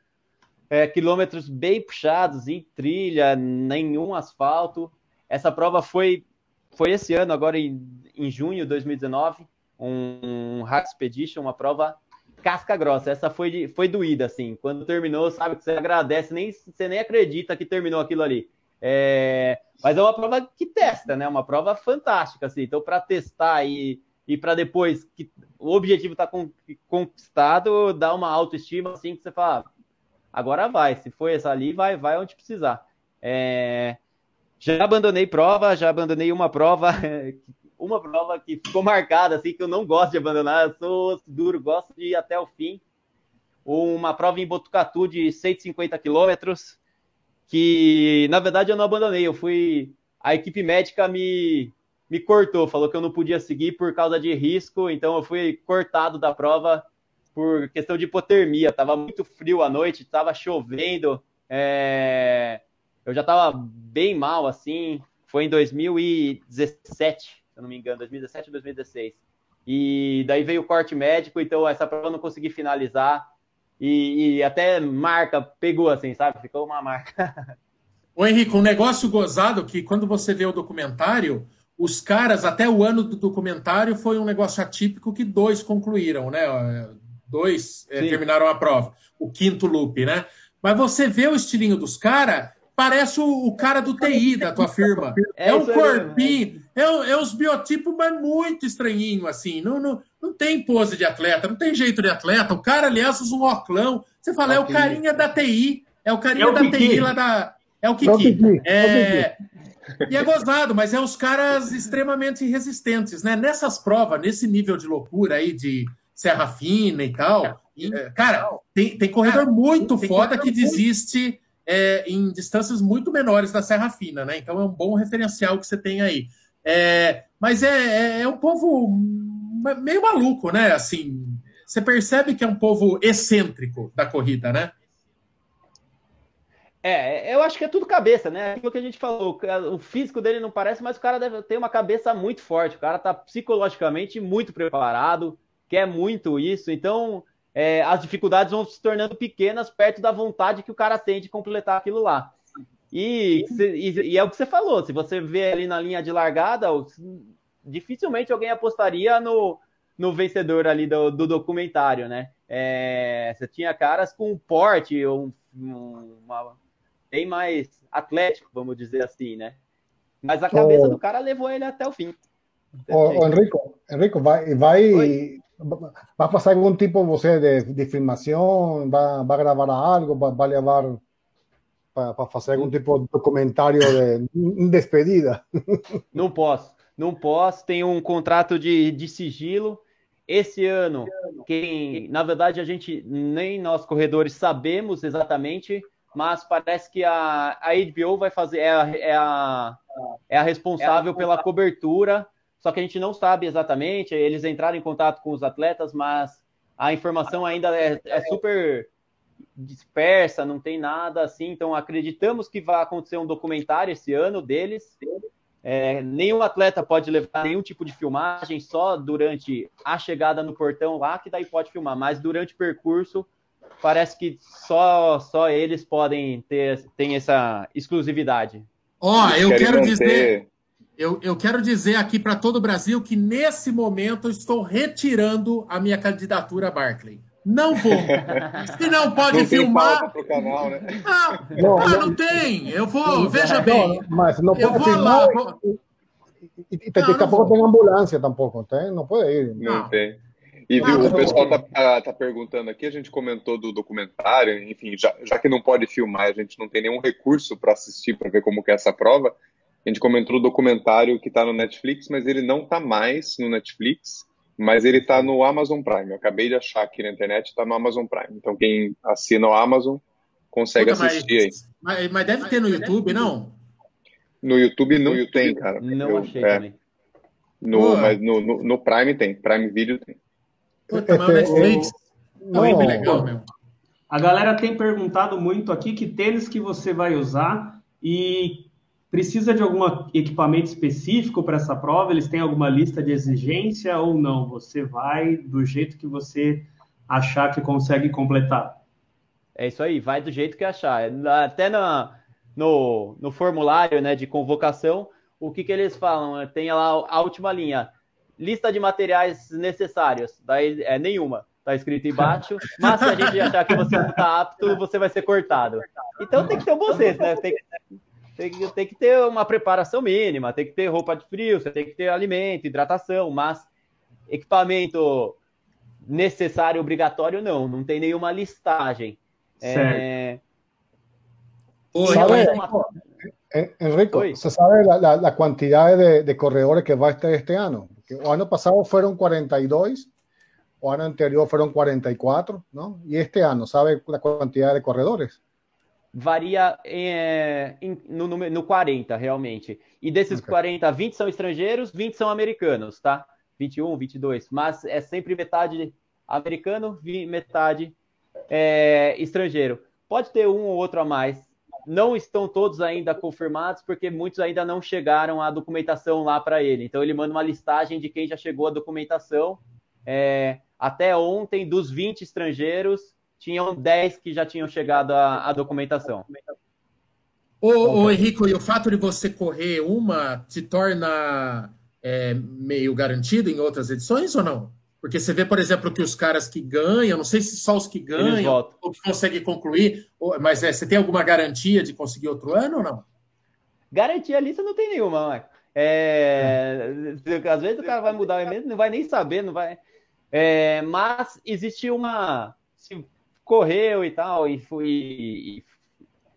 é, quilômetros bem puxados, em trilha, nenhum asfalto. Essa prova foi, foi esse ano, agora em, em junho de 2019, um, um Hack Expedition, uma prova casca grossa. Essa foi, foi doída, assim. Quando terminou, sabe que você agradece, nem, você nem acredita que terminou aquilo ali. É, mas é uma prova que testa, né? Uma prova fantástica, assim. Então, para testar e, e para depois que o objetivo está conquistado, dá uma autoestima, assim, que você fala, agora vai. Se foi essa ali, vai, vai onde precisar. É, Já abandonei prova, já abandonei uma prova, uma prova que ficou marcada, assim, que eu não gosto de abandonar, eu sou duro, gosto de ir até o fim. Uma prova em Botucatu de 150 quilômetros, que na verdade eu não abandonei, eu fui. A equipe médica me, me cortou, falou que eu não podia seguir por causa de risco, então eu fui cortado da prova por questão de hipotermia. Tava muito frio à noite, tava chovendo, é... eu já tava bem mal assim. Foi em 2017, se eu não me engano, 2017 ou 2016. E daí veio o corte médico, então essa prova eu não consegui finalizar. E, e até marca pegou assim, sabe? Ficou uma marca. Ô Henrique, um negócio gozado que quando você vê o documentário, os caras, até o ano do documentário, foi um negócio atípico que dois concluíram, né? Dois é, terminaram a prova. O quinto loop, né? Mas você vê o estilinho dos caras, parece o, o, cara do TI da tua firma. É, é um corpinho, é, é os biotipos, mas muito estranhinho, assim. Não, não, não tem pose de atleta, não tem jeito de atleta. O cara, aliás, usa um oclão. Você fala, é o carinha da TI, é o carinha é o da TI lá da. É o Kiki. É, e é gozado, mas é os caras extremamente resistentes, né? Nessas provas, nesse nível de loucura aí de serra fina e tal, é, cara, tem, tem corredor muito foda que desiste é, em distâncias muito menores da serra fina, né? Então é um bom referencial que você tem aí. É, mas é, é, é um povo meio maluco, né? Assim, você percebe que é um povo excêntrico da corrida, né? É, eu acho que é tudo cabeça, né? Aquilo que a gente falou, o físico dele não parece, mas o cara deve ter uma cabeça muito forte. O cara tá psicologicamente muito preparado, quer muito isso. Então, é, as dificuldades vão se tornando pequenas perto da vontade que o cara tem de completar aquilo lá. E, e, e é o que você falou: se você vê ali na linha de largada, dificilmente alguém apostaria no, no vencedor ali do, do documentário, né? É, você tinha caras com porte, um, uma, bem mais atlético, vamos dizer assim, né? Mas a cabeça oh, do cara levou ele até o fim. Oh, Enrico, Enrico, vai, vai, vai passar algum tipo você de, de filmação, vai, vai gravar algo, vai, vai levar para fazer algum tipo de documentário de despedida? Não posso, não posso. Tenho um contrato de, de sigilo. Esse ano, quem, na verdade, a gente nem nós corredores sabemos exatamente mas parece que a, a HBO vai fazer, é a, é a, é a responsável pela cobertura, só que a gente não sabe exatamente, eles entraram em contato com os atletas, mas a informação ainda é, é super dispersa, não tem nada assim, então acreditamos que vai acontecer um documentário esse ano deles, é, nenhum atleta pode levar nenhum tipo de filmagem, só durante a chegada no portão lá, que daí pode filmar, mas durante o percurso parece que só, só eles podem ter tem essa exclusividade. Ó, oh, eu quero dizer, eu, eu quero dizer aqui para todo o Brasil que nesse momento eu estou retirando a minha candidatura a Barclay. Não vou. Se não pode não filmar. Canal, né? ah, não, ah, não tem. Eu vou, veja bem. Mas não pode filmar. Lá, vou... E, e, daqui a pouco tem ambulância tampouco, tem? Não pode ir. Não, não tem. E viu, o pessoal tá, tá, tá, perguntando aqui, a gente comentou do documentário, enfim, já, já que não pode filmar, a gente não tem nenhum recurso para assistir, para ver como que é essa prova. A gente comentou o documentário que está no Netflix, mas ele não está mais no Netflix, mas ele está no Amazon Prime. Eu acabei de achar aqui na internet, está no Amazon Prime. Então quem assina o Amazon consegue Puta, assistir mas, aí. Mas, mas, deve ter no YouTube, não? No YouTube não no YouTube, tem, cara. Não Eu, achei é, também. No, mas no, no, no Prime tem, Prime Video tem. Puta, mas o Netflix é bem legal mesmo. A galera tem perguntado muito aqui que tênis que você vai usar e precisa de algum equipamento específico para essa prova? Eles têm alguma lista de exigência ou não? Você vai do jeito que você achar que consegue completar? É isso aí, vai do jeito que achar. Até na, no, no formulário né, de convocação, o que, que eles falam? Tem lá a última linha lista de materiais necessários. Daí é nenhuma. Tá escrito embaixo, mas se a gente achar que você não está apto, você vai ser cortado. Então tem que ter um bom senso, né? Tem, tem, tem que ter uma preparação mínima, tem que ter roupa de frio, você tem que ter alimento, hidratação, mas equipamento necessário, obrigatório, não. Não tem nenhuma listagem. É... Oi, uma... Enrico, Oi. ¿se sabe la, la, la cantidad de, de, corredores que va a estar este año? El año pasado fueron 42, o año anterior fueron 44, ¿no? Y este año, ¿sabe la cantidad de corredores? Varia em, em, no, no 40, realmente. E desses okay. 40, 20 são estrangeiros, 20 são americanos, tá? 21, 22. Mas é sempre metade americano, metade é, estrangeiro. Pode ter um ou outro a mais. Não estão todos ainda confirmados, porque muitos ainda não chegaram a documentação lá para ele. Então ele manda uma listagem de quem já chegou a documentação. É, até ontem, dos 20 estrangeiros, tinham 10 que já tinham chegado à, documentação. Ô, ô, Henrico, e o fato de você correr uma te torna é, meio garantido em outras edições ou não? Porque você vê, por exemplo, que os caras que ganham, não sei se só os que ganham ou que conseguem concluir, mas é, você tem alguma garantia de conseguir outro ano ou não? Garantia ali você não tem nenhuma, Marco. É. Às vezes o cara vai mudar o evento, não vai nem saber, não vai. É, mas existe uma. Correu e tal, e, foi, e,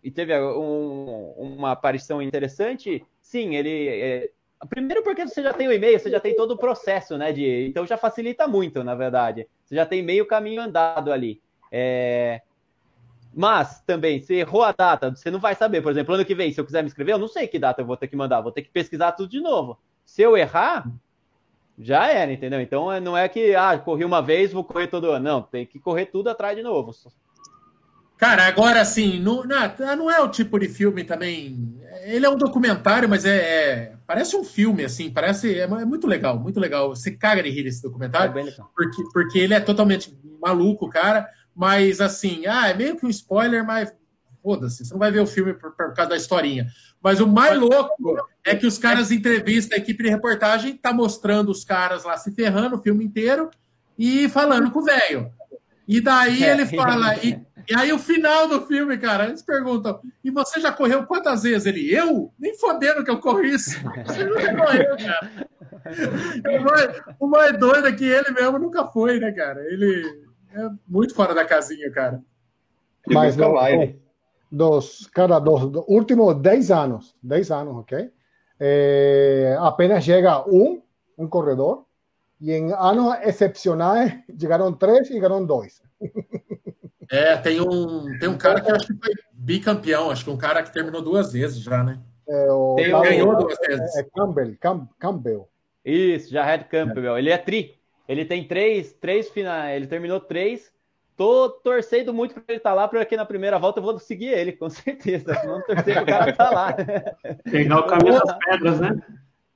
e teve um, uma aparição interessante, sim, ele. É, Primeiro porque você já tem o e-mail, você já tem todo o processo, né? De, então já facilita muito, na verdade. Você já tem meio caminho andado ali. É... Mas também, se errou a data, você não vai saber. Por exemplo, ano que vem, se eu quiser me inscrever, eu não sei que data eu vou ter que mandar, vou ter que pesquisar tudo de novo. Se eu errar, já era, entendeu? Então não é que, ah, corri uma vez, vou correr todo ano. Não, tem que correr tudo atrás de novo. Cara, agora assim, não, não é o tipo de filme também. Ele é um documentário, mas é, é parece um filme, assim, parece. É, é, muito legal, muito legal. Você caga de rir esse documentário, é porque, porque ele é totalmente maluco, cara. Mas assim, ah, é meio que um spoiler, mas foda-se, você não vai ver o filme por, por, causa da historinha. Mas o mais louco é que os caras entrevistam a equipe de reportagem, tá mostrando os caras lá se ferrando o filme inteiro e falando com o velho. E daí é. ele fala, e, e, aí o final do filme, cara, eles perguntam, e você já correu quantas vezes? Ele, eu? Nem fodendo que eu corri isso. Ele nunca correu, cara. O mais, o mais doido é que ele mesmo nunca foi, né, cara? Ele é muito fora da casinha, cara. Mas não, dos, cara, dos, dos últimos 10 anos, 10 anos, ok? É, apenas chega um, um corredor, e em anos excepcionais chegaram três e chegaram dois. É, tem um, tem um cara que acho que foi bicampeão, acho que um cara que terminou duas vezes já, né? É, o, tem, ganhou duas vezes. É Campbell, Cam, Campbell. Isso, Jared Campbell. Ele é tri. Ele tem três, três finais. Ele terminou três. Tô torcendo muito para ele estar tá lá, porque na primeira volta eu vou seguir ele, com certeza. Não torcer para o cara estar tá lá. Pegar o caminho das pedras, né?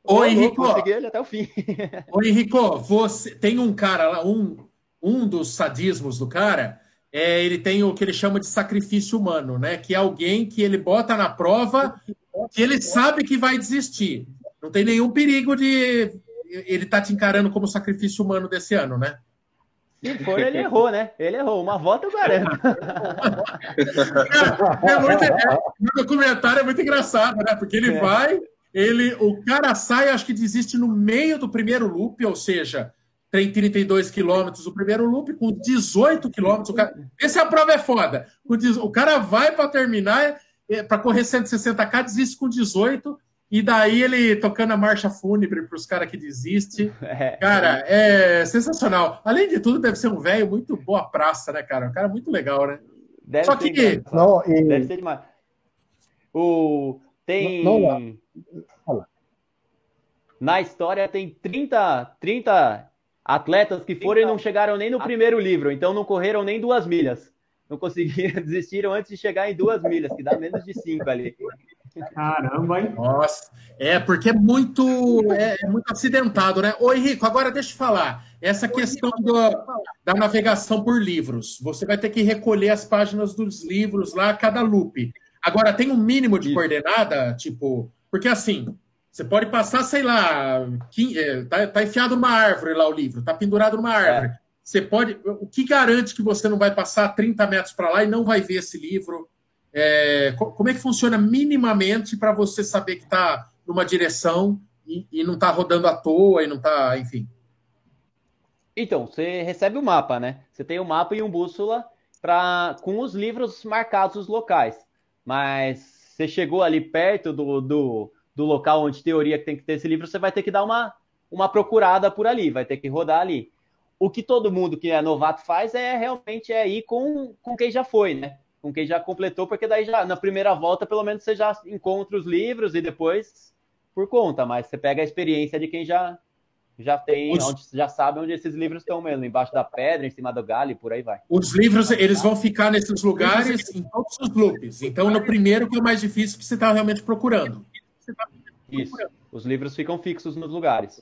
Ô, Henrico. ele até o fim. Ô, Henrico, você tem um cara lá, um, um dos sadismos do cara, é, ele tem o que ele chama de sacrifício humano, né? Que é alguém que ele bota na prova que ele sabe que vai desistir. Não tem nenhum perigo de ele tá te encarando como sacrifício humano desse ano, né? Se for, ele errou, né? Ele errou. Uma volta eu garanto. é muito, é, no documentário é muito engraçado, né? Porque ele é. vai ele, o cara sai, acho que desiste no meio do primeiro loop, ou seja, tem 32 quilômetros o primeiro loop, com 18 quilômetros. Cara... Essa a prova é foda. O cara vai para terminar, é, para correr 160k, desiste com 18, e daí ele tocando a marcha fúnebre para os caras que desistem. É. Cara, é sensacional. Além de tudo, deve ser um velho muito boa praça, né, cara? Um cara muito legal, né? Deve Só que. Não, e... Deve ser demais. O. Tem. Não, não. Na história tem 30, 30 atletas que foram e não chegaram nem no primeiro livro, então não correram nem duas milhas. Não conseguiram, desistiram antes de chegar em duas milhas, que dá menos de cinco ali. Caramba, hein? Nossa, é porque é muito, é, é muito acidentado, né? Ô Henrico, agora deixa eu falar. Essa questão do, da navegação por livros. Você vai ter que recolher as páginas dos livros lá, cada loop. Agora, tem um mínimo de Isso. coordenada, tipo, porque assim, você pode passar, sei lá, é, tá, tá enfiado numa árvore lá o livro, tá pendurado numa árvore. É. Você pode. O que garante que você não vai passar 30 metros para lá e não vai ver esse livro? É, como é que funciona minimamente para você saber que está numa direção e, e não está rodando à toa e não está, enfim? Então, você recebe o mapa, né? Você tem o um mapa e um bússola pra, com os livros marcados os locais. Mas você chegou ali perto do, do, do local onde teoria tem que ter esse livro, você vai ter que dar uma, uma procurada por ali, vai ter que rodar ali. O que todo mundo que é novato faz é realmente é ir com, com quem já foi, né? Com quem já completou, porque daí já na primeira volta, pelo menos, você já encontra os livros e depois por conta, mas você pega a experiência de quem já, já tem, os... onde, já sabe onde esses livros estão mesmo, embaixo da pedra, em cima do galho e por aí vai. Os livros, eles vão ficar nesses lugares em todos os loops. Então, no primeiro que é o mais difícil que você está realmente procurando. Isso. Os livros ficam fixos nos lugares.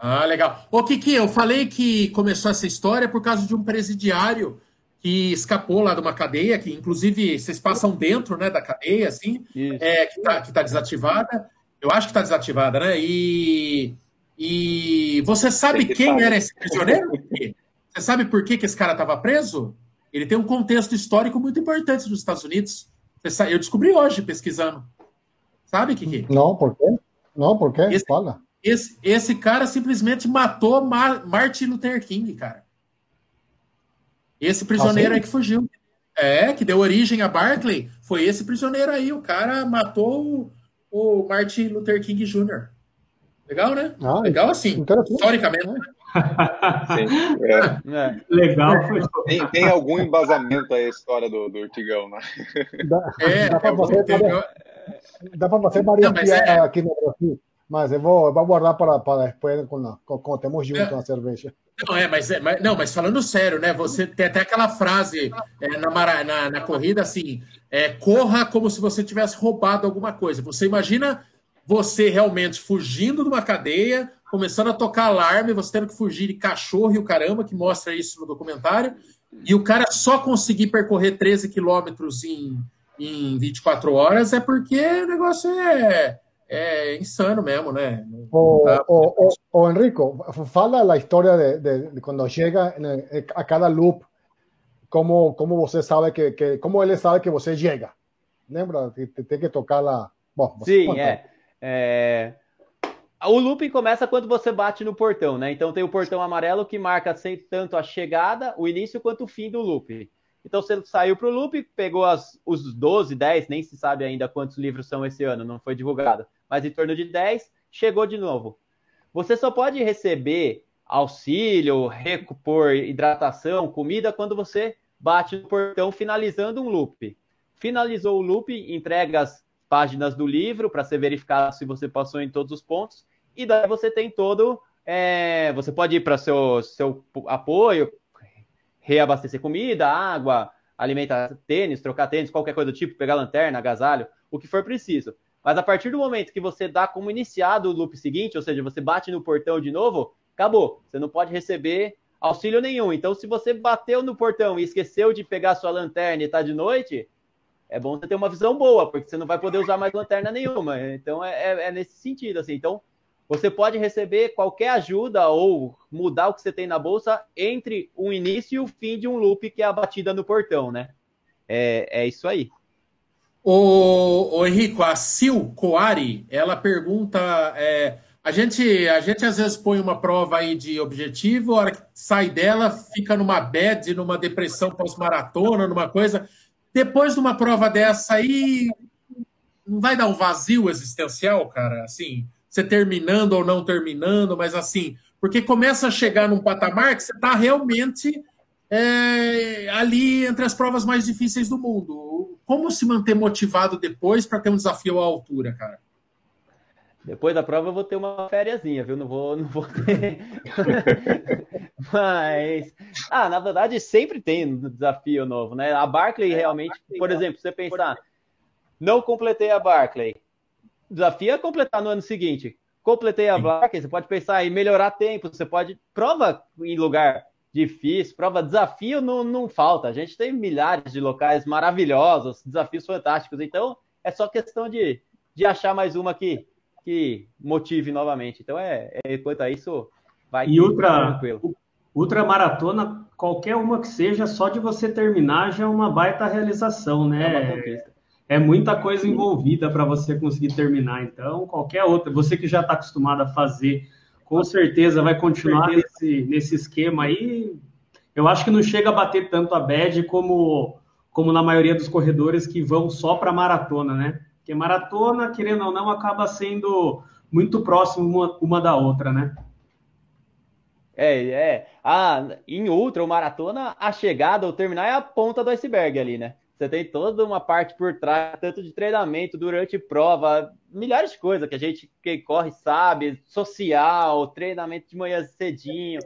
Ah, legal. Ô, Kiki, eu falei que começou essa história por causa de um presidiário que escapou lá de uma cadeia, que inclusive vocês passam dentro né, da cadeia, assim, é, que está que tá desativada. Eu acho que está desativada, né? E e você sabe quem era esse prisioneiro? Você sabe por que, que esse cara estava preso? Ele tem um contexto histórico muito importante nos Estados Unidos. Eu descobri hoje pesquisando. Sabe, Kiki? Não, por quê? Não, por quê? Esse, Fala. Esse, esse cara simplesmente matou Mar Martin Luther King, cara. Esse prisioneiro ah, aí que fugiu. É, que deu origem a Barclay. Foi esse prisioneiro aí. O cara matou o, o Martin Luther King Jr. Legal, né? Ah, Legal assim, historicamente. Né? Sim, é. É. Legal. Tem, tem, algum embasamento aí a história do, do Urtigão, né? Dá, é, dá para você, dá para você Maria é... aqui no Brasil, mas eu vou, eu vou guardar para, para depois quando, quando temos junto é. cerveja. Não, é, mas, é, mas, não, mas falando sério, né? Você tem até aquela frase é, na, na, na corrida assim: é, corra como se você tivesse roubado alguma coisa. Você imagina você realmente fugindo de uma cadeia, começando a tocar alarme, você tendo que fugir de cachorro e o caramba, que mostra isso no documentário, e o cara só conseguir percorrer 13 quilômetros em, em 24 horas é porque o negócio é, é insano mesmo, né? O, o, o, o Enrico, fala a história de, de, de, quando chega a cada loop, como, como você sabe que, que como ele sabe que você chega. Lembra? Tem que tocar lá. Bom, Sim, é. É... O looping começa quando você bate no portão, né? Então tem o portão amarelo que marca tanto a chegada, o início quanto o fim do loop. Então você saiu para o loop, pegou as, os 12, 10, nem se sabe ainda quantos livros são esse ano, não foi divulgado, mas em torno de 10, chegou de novo. Você só pode receber auxílio, repor hidratação, comida quando você bate no portão finalizando um loop. Finalizou o loop, entrega as páginas do livro para ser verificado se você passou em todos os pontos. E daí você tem todo. É, você pode ir para seu, seu apoio, reabastecer comida, água, alimentar tênis, trocar tênis, qualquer coisa do tipo, pegar lanterna, agasalho, o que for preciso. Mas a partir do momento que você dá como iniciado o loop seguinte, ou seja, você bate no portão de novo, acabou. Você não pode receber auxílio nenhum. Então, se você bateu no portão e esqueceu de pegar sua lanterna e está de noite, é bom você ter uma visão boa, porque você não vai poder usar mais lanterna nenhuma. Então é, é, é, nesse sentido, assim. Então você pode receber qualquer ajuda ou mudar o que você tem na bolsa entre o início e o fim de um loop que é a batida no portão, né? É, é isso aí. O, o Henrico, a Sil Coari, ela pergunta. É, a gente, a gente às vezes põe uma prova aí de objetivo, a hora que sai dela, fica numa bad, numa depressão pós-maratona, numa coisa. Depois de uma prova dessa aí, não vai dar um vazio existencial, cara? Assim, você terminando ou não terminando, mas assim, porque começa a chegar num patamar que você está realmente é, ali entre as provas mais difíceis do mundo. Como se manter motivado depois para ter um desafio à altura, cara? Depois da prova eu vou ter uma fériazinha, viu? Não vou, não vou ter. Mas, ah, na verdade sempre tem um desafio novo, né? A Barclay realmente, por exemplo, você pensar, não completei a Barclay, desafio é completar no ano seguinte. Completei a Barclay, você pode pensar em melhorar tempo, você pode prova em lugar difícil, prova desafio não, não falta. A gente tem milhares de locais maravilhosos, desafios fantásticos. Então é só questão de, de achar mais uma que que motive novamente. Então, é, é quanto a isso, vai e outra, tranquilo. Ultramaratona, qualquer uma que seja, só de você terminar já é uma baita realização, né? É, é muita coisa envolvida para você conseguir terminar. Então, qualquer outra, você que já está acostumado a fazer, com certeza vai continuar nesse, nesse esquema aí. Eu acho que não chega a bater tanto a bad como, como na maioria dos corredores que vão só para maratona, né? Porque maratona, querendo ou não, acaba sendo muito próximo uma, uma da outra, né? É, é. Ah, em ultra ou maratona, a chegada ou terminar é a ponta do iceberg ali, né? Você tem toda uma parte por trás, tanto de treinamento, durante prova, milhares de coisas que a gente que corre sabe, social, treinamento de manhã cedinho.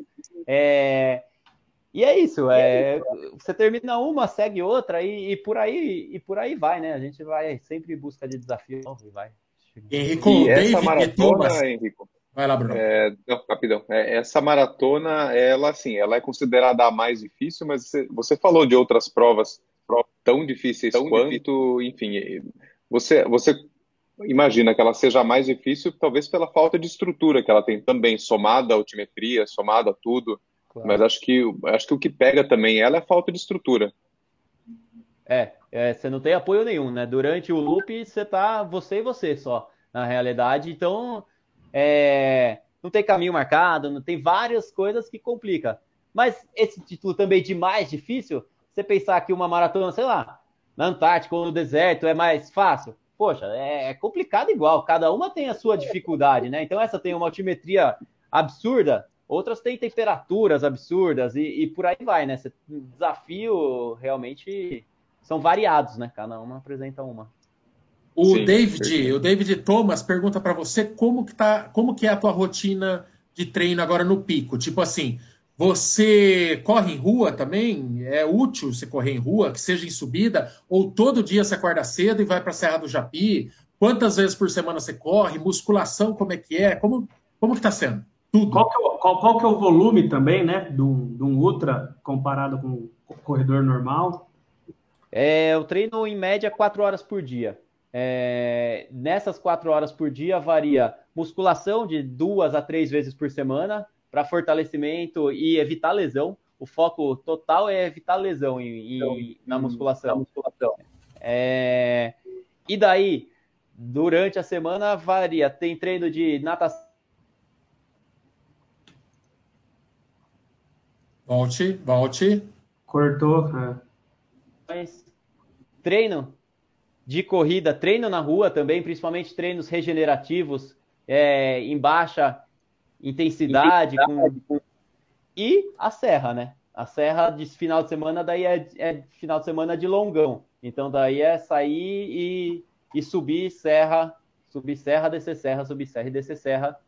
É... E é isso, é... você termina uma, segue outra e, e, por aí e por aí vai, né? A gente vai sempre em busca de desafio novo e vai. Henrico, e essa maratona, Henrico, Vai lá, Bruno. É, não, rapidão. É, essa maratona, ela assim, ela é considerada a mais difícil, mas você, você falou de outras provas, provas tão difíceis tão quanto, difícil. enfim, você, você imagina que ela seja mais difícil, talvez pela falta de estrutura que ela tem também, somada à altimetria, somada a tudo. Claro. Mas acho que, acho que o que pega também ela é a falta de estrutura. É, é, você não tem apoio nenhum, né? Durante o loop, você tá você e você só, na realidade. Então, é, não tem caminho marcado, não tem várias coisas que complica. Mas esse título também de mais difícil, você pensar que uma maratona, sei lá, na Antártica ou no deserto é mais fácil. Poxa, é, é complicado igual, cada uma tem a sua dificuldade, né? Então essa tem uma altimetria absurda, outras têm temperaturas absurdas e, e por aí vai, né? O desafio realmente são variados, né? Cada uma apresenta uma. O Sim, David, o David Thomas pergunta para você como que tá, como que é a tua rotina de treino agora no pico. Tipo assim, você corre em rua também? É útil você correr em rua, que seja em subida? Ou todo dia você acorda cedo e vai para a Serra do Japi? Quantas vezes por semana você corre? Musculação, como é que é? Como, como que tá sendo? Tudo. Qual que, é, qual, qual que é o volume também, né, de um, de um ultra comparado com o corredor normal? É, eu treino em média quatro horas por dia. É, nessas quatro horas por dia varia musculação de duas a três vezes por semana para fortalecimento e evitar lesão. O foco total é evitar lesão em, em, na musculação. Na musculação. É, e daí, durante a semana varia. Tem treino de natação. Volte, volte. Cortou. É. Treino de corrida, treino na rua também, principalmente treinos regenerativos é, em baixa intensidade, com... e a serra, né? A serra de final de semana daí é, é, final de semana de longão, então daí é sair e, e subir serra, subir serra, descer serra, subir serra e descer serra.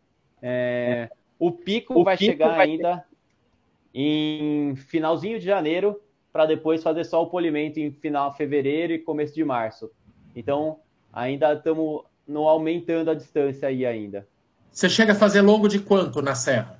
É... o pico o vai pico chegar vai... ainda em finalzinho de janeiro para depois fazer só o polimento em final de fevereiro e começo de março. Então, ainda estamos não aumentando a distância aí ainda. Você chega a fazer longo de quanto na serra?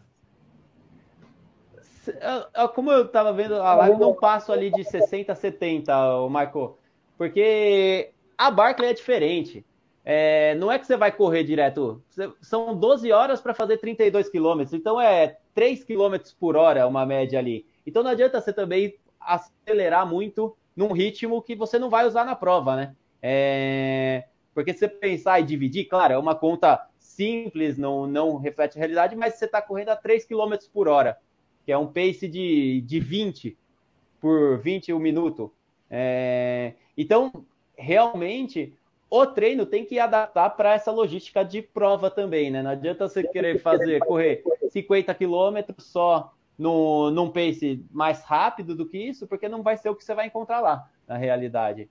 Como eu estava vendo a live, não passo ali de 60 a 70, o. Porque a Barclay é diferente. É, não é que você vai correr direto. São 12 horas para fazer 32 quilômetros. Então é 3 quilômetros por hora uma média ali. Então não adianta você também acelerar muito num ritmo que você não vai usar na prova, né? É... Porque se você pensar e dividir, claro, é uma conta simples, não, não reflete a realidade, mas você está correndo a 3 km por hora, que é um pace de, de 20 por 20 um minuto. É... Então, realmente, o treino tem que adaptar para essa logística de prova também, né? Não adianta você querer fazer, correr 50 quilômetros só no, num pace mais rápido do que isso, porque não vai ser o que você vai encontrar lá, na realidade.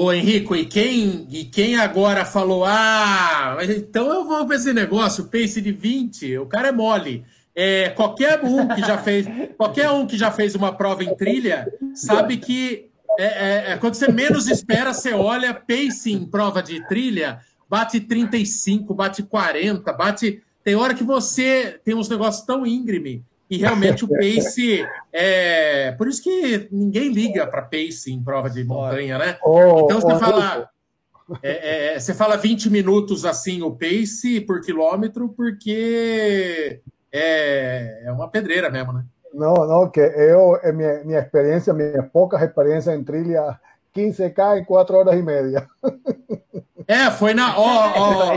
Ô Henrico, e quem, e quem agora falou, ah, então eu vou para esse negócio, pace de 20, o cara é mole. É, qualquer um que já fez, qualquer um que já fez uma prova em trilha sabe que é, é, é, quando você menos espera, você olha pace em prova de trilha, bate 35, bate 40, bate. Tem hora que você tem uns negócios tão íngreme e realmente o pace é. Por isso que ninguém liga para pace em prova de montanha, né? Então você fala. É, é, você fala 20 minutos assim o pace por quilômetro, porque é, é uma pedreira mesmo, né? Não, não, que eu, minha, minha experiência, minha pouca experiência em trilha, 15K em 4 horas e meia. É, foi na. Ó, ó.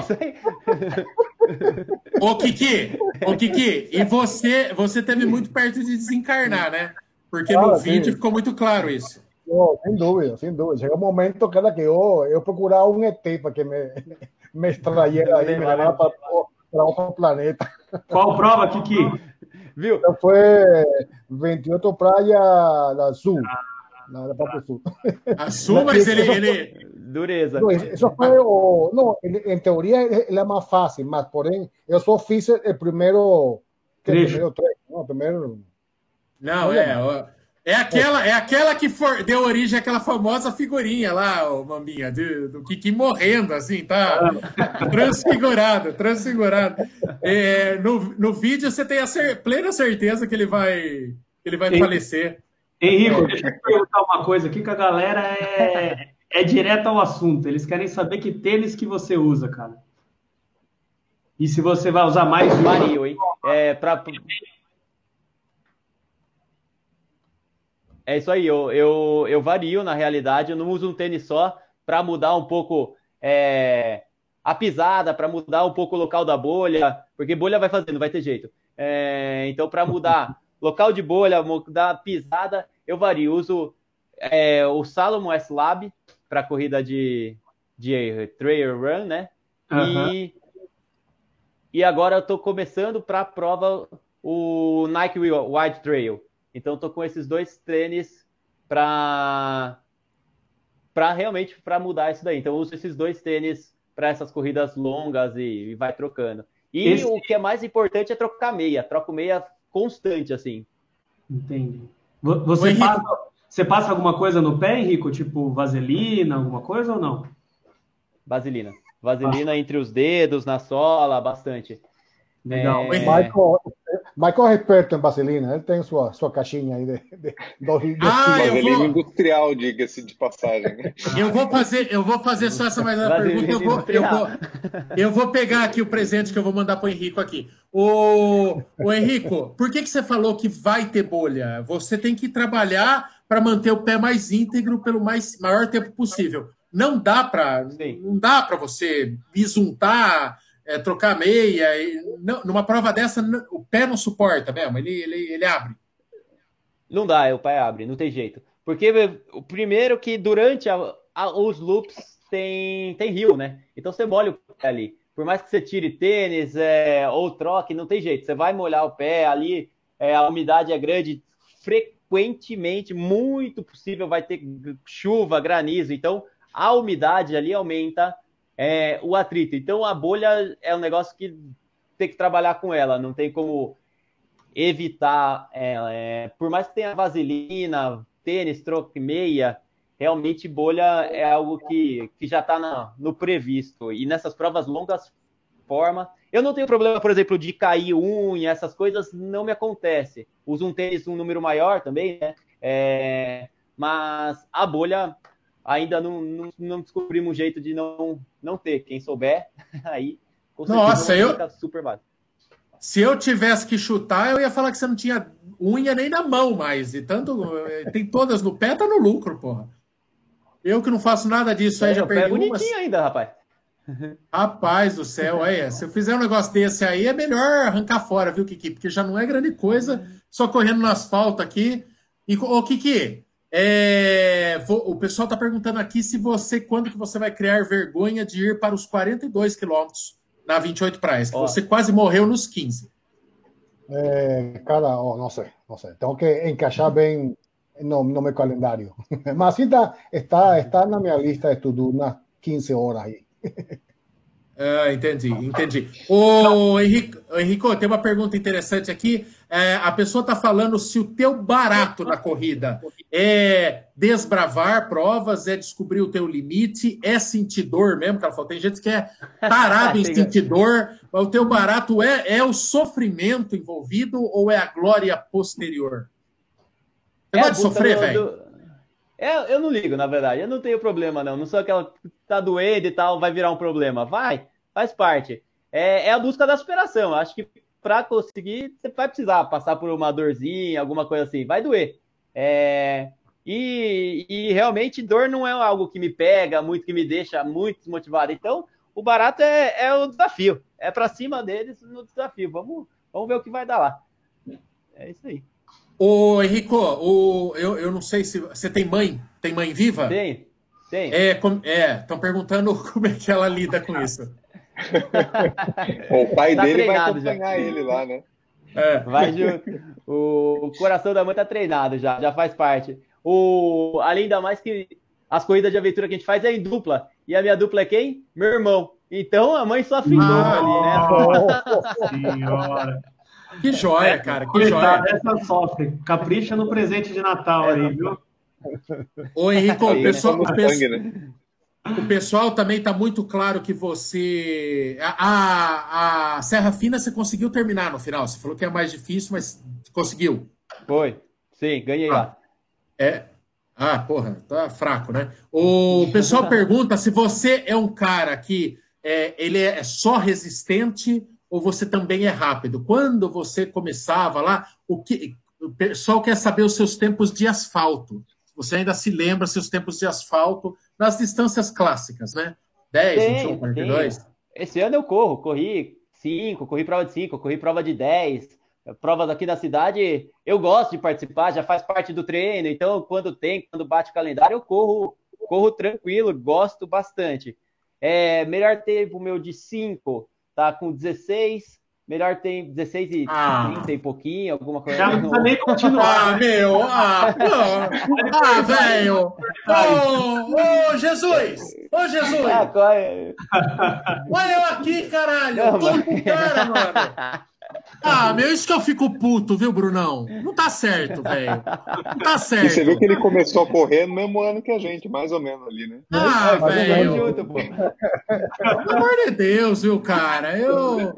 Ô, Kiki, ô, Kiki, e você, você teve muito perto de desencarnar, né? Porque no ah, vídeo sim. ficou muito claro isso. Oh, sem dúvida, sem dúvida. Chegou um momento cara, que eu, eu procurava um ET para que me, me extraíra aí, me levara para, para outro planeta. Qual prova, Kiki? Viu? Então foi 28 Praia da Sul. Na, na parte sul. A Sul, mas ele, ele... Dureza. Não, isso foi o... Não, em teoria ele é mais fácil, mas porém eu só fiz o primeiro... Trecho. Primeiro trecho. Não, primeiro... Não, é... É aquela, é aquela que for, deu origem àquela famosa figurinha lá, o Maminha, do, do Kiki morrendo, assim, tá transfigurado, transfigurado. É, no, no vídeo você tem a cer plena certeza que ele vai, que ele vai falecer. Henrique, deixa eu te perguntar uma coisa aqui, que a galera é, é direto ao assunto. Eles querem saber que tênis que você usa, cara. E se você vai usar mais... Mario, hein? É, pra, É isso aí, eu, eu, eu vario na realidade, eu não uso um tênis só para mudar um pouco é, a pisada, para mudar um pouco o local da bolha, porque bolha vai fazendo, vai ter jeito. É, então, para mudar local de bolha, mudar a pisada, eu vario. Uso é, o Salomon S Lab para corrida de, de trail run, né? Uhum. E, e agora eu estou começando para a prova o Nike Wide Trail. Então estou com esses dois tênis para para realmente para mudar isso daí. Então uso esses dois tênis para essas corridas longas e, e vai trocando. E Esse... o que é mais importante é trocar meia. Troco meia constante assim. Entendi. Você passa, você passa alguma coisa no pé, Henrico? Tipo vaselina, alguma coisa ou não? Vaselina. Vaselina ah. entre os dedos, na sola, bastante. Legal. É... Michael, Michael é experto em vaselina, ele tem sua, sua caixinha aí de, de, de, de ah, vaselina vou... industrial, diga-se de passagem. Eu vou fazer, eu vou fazer só essa mais uma pergunta. Eu vou, eu, vou, eu vou pegar aqui o presente que eu vou mandar para o Henrico aqui. O, o Henrico, por que, que você falou que vai ter bolha? Você tem que trabalhar para manter o pé mais íntegro pelo mais, maior tempo possível. Não dá para não dá para você bisuntar é, trocar meia. E, não, numa prova dessa, o pé não suporta mesmo, ele, ele, ele abre. Não dá, o pé abre, não tem jeito. Porque o primeiro que durante a, a, os loops tem, tem rio, né? Então você molha o pé ali. Por mais que você tire tênis é, ou troque, não tem jeito. Você vai molhar o pé ali, é, a umidade é grande, frequentemente, muito possível, vai ter chuva, granizo. Então a umidade ali aumenta é, o atrito. Então a bolha é um negócio que tem que trabalhar com ela, não tem como evitar ela. É, por mais que tenha vaselina, tênis, troco meia, realmente bolha é algo que, que já está no previsto. E nessas provas longas forma. Eu não tenho problema, por exemplo, de cair unha, essas coisas não me acontece. Uso um tênis um número maior também, né? É, mas a bolha ainda não, não, não descobrimos um jeito de não, não ter. Quem souber, aí Nossa, eu super básico. Se eu tivesse que chutar, eu ia falar que você não tinha unha nem na mão mais. E tanto tem todas no pé, tá no lucro, porra. Eu que não faço nada disso é, aí já perdi. É bonitinho ainda, rapaz. Rapaz do céu, aí, se eu fizer um negócio desse aí, é melhor arrancar fora, viu, Kiki? Porque já não é grande coisa, só correndo no asfalto aqui. E, ô, Kiki, é, o pessoal está perguntando aqui se você, quando que você vai criar vergonha de ir para os 42 quilômetros na 28 praias, que você quase morreu nos 15. É, cara, oh, não sei, não sei. Tenho que encaixar bem no, no meu calendário. Mas ainda está, está na minha lista de estudo umas 15 horas aí. Ah, entendi, entendi. O Henrique, Henrico, tem uma pergunta interessante aqui. É, a pessoa está falando se o teu barato na corrida é desbravar provas, é descobrir o teu limite, é sentidor mesmo, que ela falou. Tem gente que é parado em sentidor, mas o teu barato é, é o sofrimento envolvido ou é a glória posterior? Você é, pode sofrer, velho? É, eu não ligo, na verdade. Eu não tenho problema, não. Não sou aquela que tá doendo e tal, vai virar um problema. Vai faz parte. É, é a busca da superação. Acho que para conseguir, você vai precisar passar por uma dorzinha, alguma coisa assim. Vai doer. É, e, e, realmente dor não é algo que me pega muito, que me deixa muito desmotivado. Então, o barato é, é o desafio. É para cima deles no desafio. Vamos, vamos ver o que vai dar lá. É isso aí. Ô, Henrico, o, eu, eu não sei se você tem mãe? Tem mãe viva? Tem, tem. É, estão é, perguntando como é que ela lida com isso. O pai tá dele vai acompanhar já. ele lá, né? É. Vai junto. O coração da mãe tá treinado já, já faz parte. O, além da mais que as corridas de aventura que a gente faz é em dupla. E a minha dupla é quem? Meu irmão. Então a mãe sofre ah, ali, né? Senhora. Que joia, cara. Que joia. Essa sofre. Capricha no presente de Natal aí, viu? Ô, Henrique, o pessoal, o, pessoal, o pessoal também está muito claro que você. A, a, Serra Fina você conseguiu terminar no final. Você falou que é mais difícil, mas conseguiu. Foi. Sim, ganhei ah, lá. É. Ah, porra, tá fraco, né? O pessoal pergunta se você é um cara que é, ele é só resistente ou você também é rápido? Quando você começava lá, o que o pessoal quer saber os seus tempos de asfalto. Você ainda se lembra seus tempos de asfalto nas distâncias clássicas, né? 10, tem, 21, 42? Tem. Esse ano eu corro, corri 5, corri prova de 5, corri prova de 10. Provas aqui na cidade, eu gosto de participar, já faz parte do treino, então quando tem, quando bate o calendário, eu corro, corro tranquilo, gosto bastante. É, melhor tempo meu de 5, tá com 16. Melhor tem 16 e ah. 30 e pouquinho, alguma coisa. Já não precisa nem continuar. Ah, meu, ah, ah, velho. Ô, ô, Jesus! Ô, Jesus! Ah, é? Olha eu aqui, caralho! Não, Tô mas... com cara, mano! Ah, meu, isso que eu fico puto, viu, Brunão? Não tá certo, velho. Não tá certo. E você viu que ele começou a correr no mesmo ano que a gente, mais ou menos ali, né? Ah, velho. Pelo amor de Deus, viu, cara? Eu,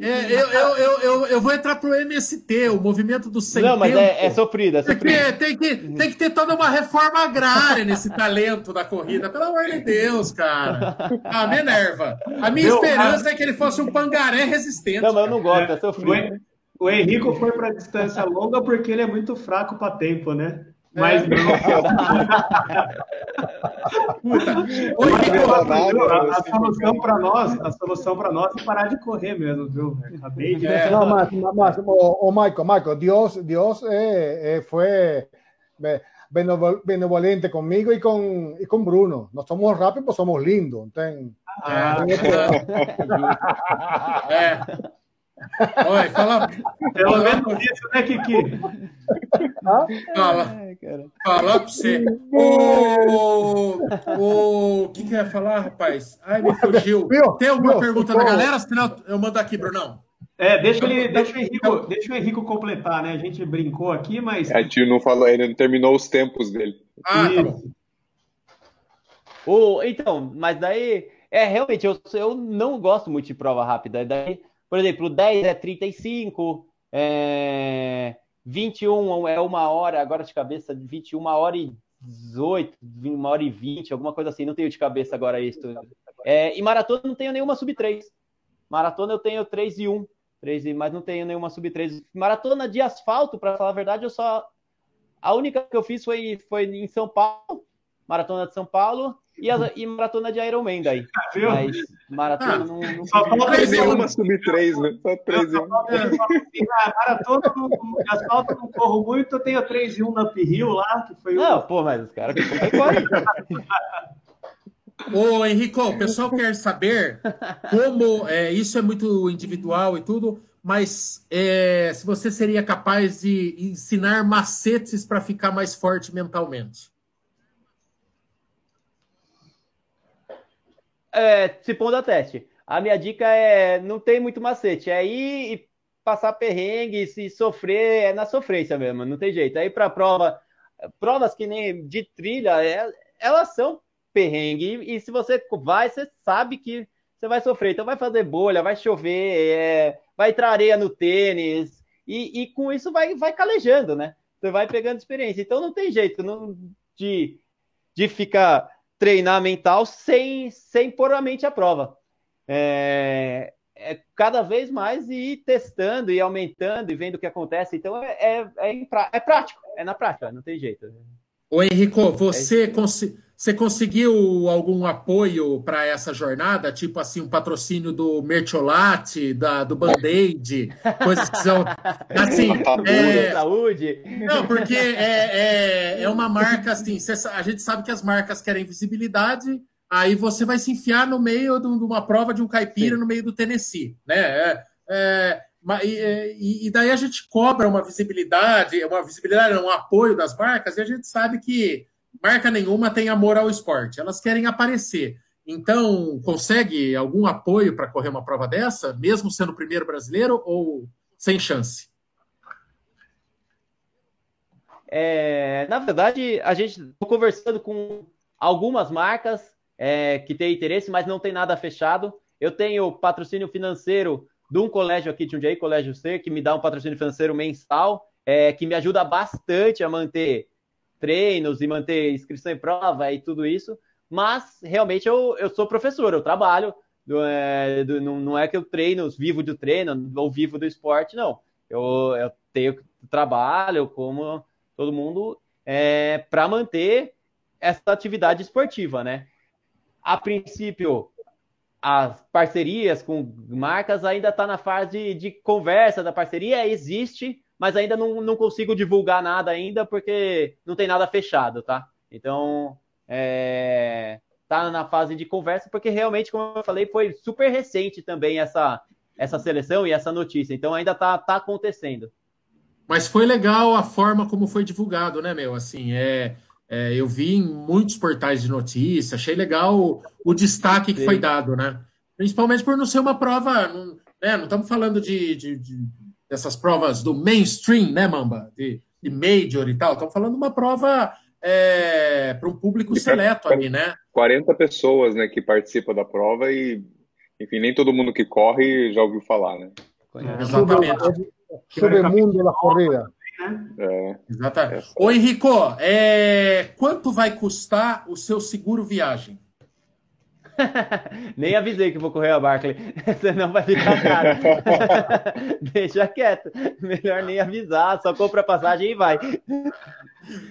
é, eu, eu, eu, eu, eu vou entrar pro MST, o movimento do sem Não, mas é, é sofrido, é sofrido. Tem que, tem que ter toda uma reforma agrária nesse talento da corrida, pelo amor de Deus, cara. Ah, me enerva. A minha Meu, esperança é que ele fosse um pangaré resistente. Não, mas eu não gosto, é sofrido. O Henrico foi para distância longa porque ele é muito fraco para tempo, né? Mas é. não. Puta. a, a solução para nós, a solução para nós é parar de correr mesmo, viu? Acabei de. É. Não, mas, mas o, o Michael, Michael, Deus, Deus é, é, foi benevolente comigo e com, e com Bruno. Nós somos rápidos, somos lindos. Tem, ah, é. Olha, fala. Pelo menos isso, né, Kiki? Fala. Fala pra você. O. O que, que eu ia falar, rapaz? Ai, me fugiu. Tem alguma pergunta da galera? Senão eu mando aqui, Brunão. É, deixa, ele, deixa, o Henrico, deixa o Henrico completar, né? A gente brincou aqui, mas. A gente não falou, ele não terminou os tempos dele. Ah, tá bom. O, então, mas daí. É, realmente, eu, eu não gosto muito de prova rápida. Daí por exemplo, 10 é 35, é, 21 é uma hora, agora de cabeça, 21 hora e 18, uma hora e 20, alguma coisa assim, não tenho de cabeça agora isso. É, e maratona não tenho nenhuma sub 3. Maratona eu tenho 3 e 1, 3 e, mas não tenho nenhuma sub 3. Maratona de asfalto, para falar a verdade, eu só. A única que eu fiz foi, foi em São Paulo, Maratona de São Paulo, e, a, e maratona de Iron Man daí. Viu? Mas maratona ah, não, não. Só falta 3 e 1 sub 3, né? Só 3 e 1. Maratona, de asfalto não corro muito, eu tenho 3 e 1 na Uphill lá, que foi. Não, o... pô, mas os caras que correm. Ô, Henrico, o pessoal quer saber como. É, isso é muito individual e tudo, mas é, se você seria capaz de ensinar macetes para ficar mais forte mentalmente. É, se pondo a teste. A minha dica é não tem muito macete, é ir e passar perrengue, se sofrer, é na sofrência mesmo, não tem jeito. Aí para prova, provas que nem de trilha, é, elas são perrengue, e, e, se você vai, você sabe que você vai sofrer. Então vai fazer bolha, vai chover, é, vai entrar areia no tênis, e, e, com isso vai, vai calejando, né? Você vai pegando experiência. Então não tem jeito não, de, de ficar treinar mental sem, sem pôr a mente à prova. É, é cada vez mais ir testando e aumentando e vendo o que acontece. Então é, é, é, é prático, é na prática, não tem jeito. Ô Henrico, você, é você conseguiu algum apoio para essa jornada? Tipo assim, um patrocínio do Mertiolate, da, do Band-Aid, coisas que são. Assim, é... Saúde. Não, porque é, é, é uma marca assim. A gente sabe que as marcas querem visibilidade, aí você vai se enfiar no meio de uma prova de um caipira Sim. no meio do Tennessee, né? É, é, e, e, daí a gente cobra uma visibilidade, uma visibilidade, um apoio das marcas, e a gente sabe que marca nenhuma tem amor ao esporte, elas querem aparecer. Então, consegue algum apoio para correr uma prova dessa, mesmo sendo o primeiro brasileiro ou sem chance? É, na verdade, a gente está conversando com algumas marcas é, que têm interesse, mas não tem nada fechado. Eu tenho patrocínio financeiro de um colégio aqui de Jundiaí, Colégio C, que me dá um patrocínio financeiro mensal, é, que me ajuda bastante a manter treinos e manter inscrição em prova e tudo isso. Mas realmente eu, eu sou professor, eu trabalho. É, do, não, não é que eu treino, vivo do treino ou vivo do esporte, não. Eu, eu tenho trabalho como todo mundo é, para manter essa atividade esportiva, né? A princípio, as parcerias com marcas ainda está na fase de conversa da parceria, existe, mas ainda não, não consigo divulgar nada ainda porque não tem nada fechado, tá? Então, é, tá na fase de conversa porque realmente, como eu falei, foi super recente também essa, essa seleção e essa notícia. Então, ainda tá, tá acontecendo. Mas foi legal a forma como foi divulgado, né, meu? Assim, é, é eu vi em muitos portais de notícia, achei legal o, o destaque que Sim. foi dado, né? Principalmente por não ser uma prova, não, né? Não estamos falando de, de, de dessas provas do mainstream, né, Mamba? De, de major e tal. Estamos falando de uma prova é, para um público seleto ali, né? 40 pessoas né, que participam da prova e, enfim, nem todo mundo que corre já ouviu falar, né? É, exatamente. Sobre o mundo da corrida. É. Exatamente. Ô, Henrico, é, quanto vai custar o seu seguro viagem? Nem avisei que vou correr a Barclay, senão vai ficar caro. Deixa quieto. Melhor nem avisar, só compra a passagem e vai.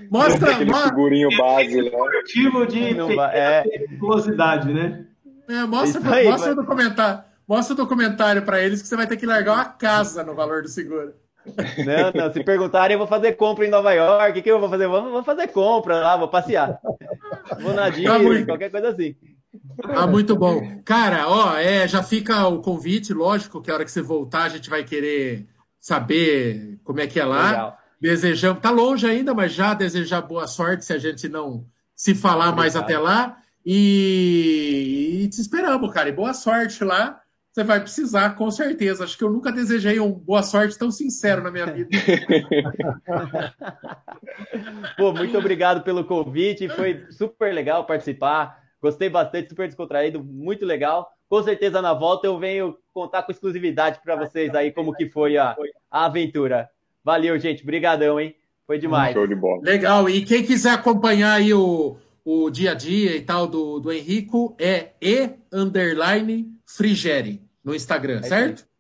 Mostra aquele ma... segurinho base lá. Motivo de é... velocidade, né? É, mostra aí, mostra, o documentário, mostra o documentário para eles que você vai ter que largar uma casa no valor do seguro. Não, não, se perguntarem, eu vou fazer compra em Nova York. O que eu vou fazer? Vou, vou fazer compra lá, vou passear. Vou na tá Disney, qualquer coisa assim. Ah, muito bom. Cara, ó, é, já fica o convite, lógico, que a hora que você voltar a gente vai querer saber como é que é lá. Legal. Desejamos, tá longe ainda, mas já desejar boa sorte se a gente não se falar Obrigado. mais até lá. E, e te esperamos, cara. E boa sorte lá. Você vai precisar, com certeza. Acho que eu nunca desejei um boa sorte tão sincero na minha vida. Pô, muito obrigado pelo convite. Foi super legal participar. Gostei bastante, super descontraído, muito legal. Com certeza na volta eu venho contar com exclusividade para vocês aí como que foi a, a aventura. Valeu, gente. Brigadão, hein? Foi demais. Show de bola. Legal. E quem quiser acompanhar aí o, o dia a dia e tal do, do Henrico é e underline frigere no Instagram, é certo? Isso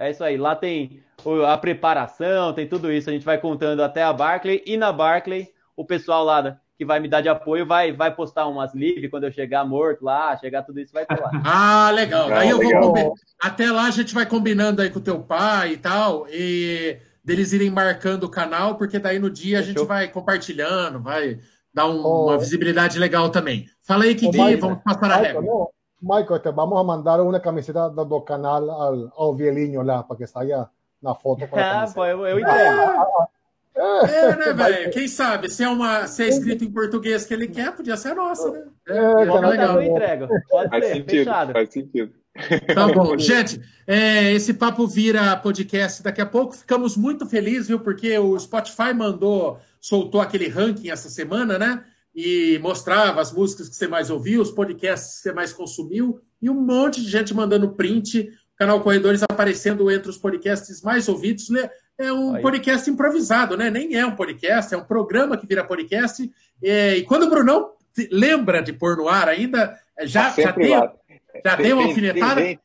é isso aí. Lá tem a preparação, tem tudo isso. A gente vai contando até a Barclay. E na Barclay, o pessoal lá que vai me dar de apoio vai, vai postar umas lives quando eu chegar morto lá, chegar tudo isso, vai ter lá. Ah, legal. Aí eu vou Até lá a gente vai combinando aí com o teu pai e tal, e deles irem marcando o canal, porque daí no dia Fechou. a gente vai compartilhando, vai dar um, oh. uma visibilidade legal também. Fala aí, Kiki, oh, vamos passar a régua. Michael, te vamos a mandar uma camiseta do canal ao, ao Vielinho lá, para que saia na foto. ah, pô, eu, eu entendo. Ah, ah, é, né, velho? Quem sabe? Se é, uma, se é escrito em português que ele quer, podia ser nossa, né? É, é, é legal. Eu entrego. Pode faz ser, sentido, fechado. Faz sentido. Tá bom. Gente, é, esse papo vira podcast daqui a pouco. Ficamos muito felizes, viu? Porque o Spotify mandou, soltou aquele ranking essa semana, né? E mostrava as músicas que você mais ouviu, os podcasts que você mais consumiu, e um monte de gente mandando print. O canal Corredores aparecendo entre os podcasts mais ouvidos. Né? É um Aí. podcast improvisado, né? Nem é um podcast, é um programa que vira podcast. E, e quando o Brunão lembra de pôr no ar ainda, já, tá já, deu, já tem, deu uma alfinetada? Tem,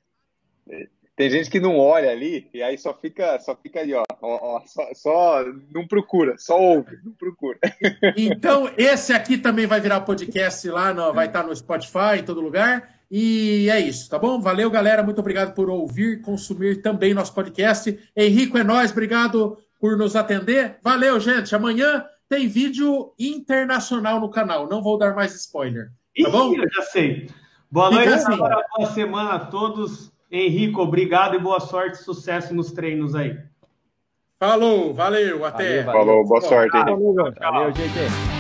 tem gente que não olha ali e aí só fica, só fica ali, ó, ó, ó só, só, não procura, só ouve, não procura. Então, esse aqui também vai virar podcast lá, no, vai estar no Spotify, em todo lugar. E é isso, tá bom? Valeu, galera. Muito obrigado por ouvir, consumir também nosso podcast. Henrico é nós, obrigado por nos atender. Valeu, gente. Amanhã tem vídeo internacional no canal. Não vou dar mais spoiler. Tá bom? Ih, eu já sei. Boa noite, assim. boa semana a todos. Henrico, obrigado e boa sorte, sucesso nos treinos aí. Falou, valeu, até. Valeu, valeu. Falou, boa sorte, Henrique. Valeu, gente.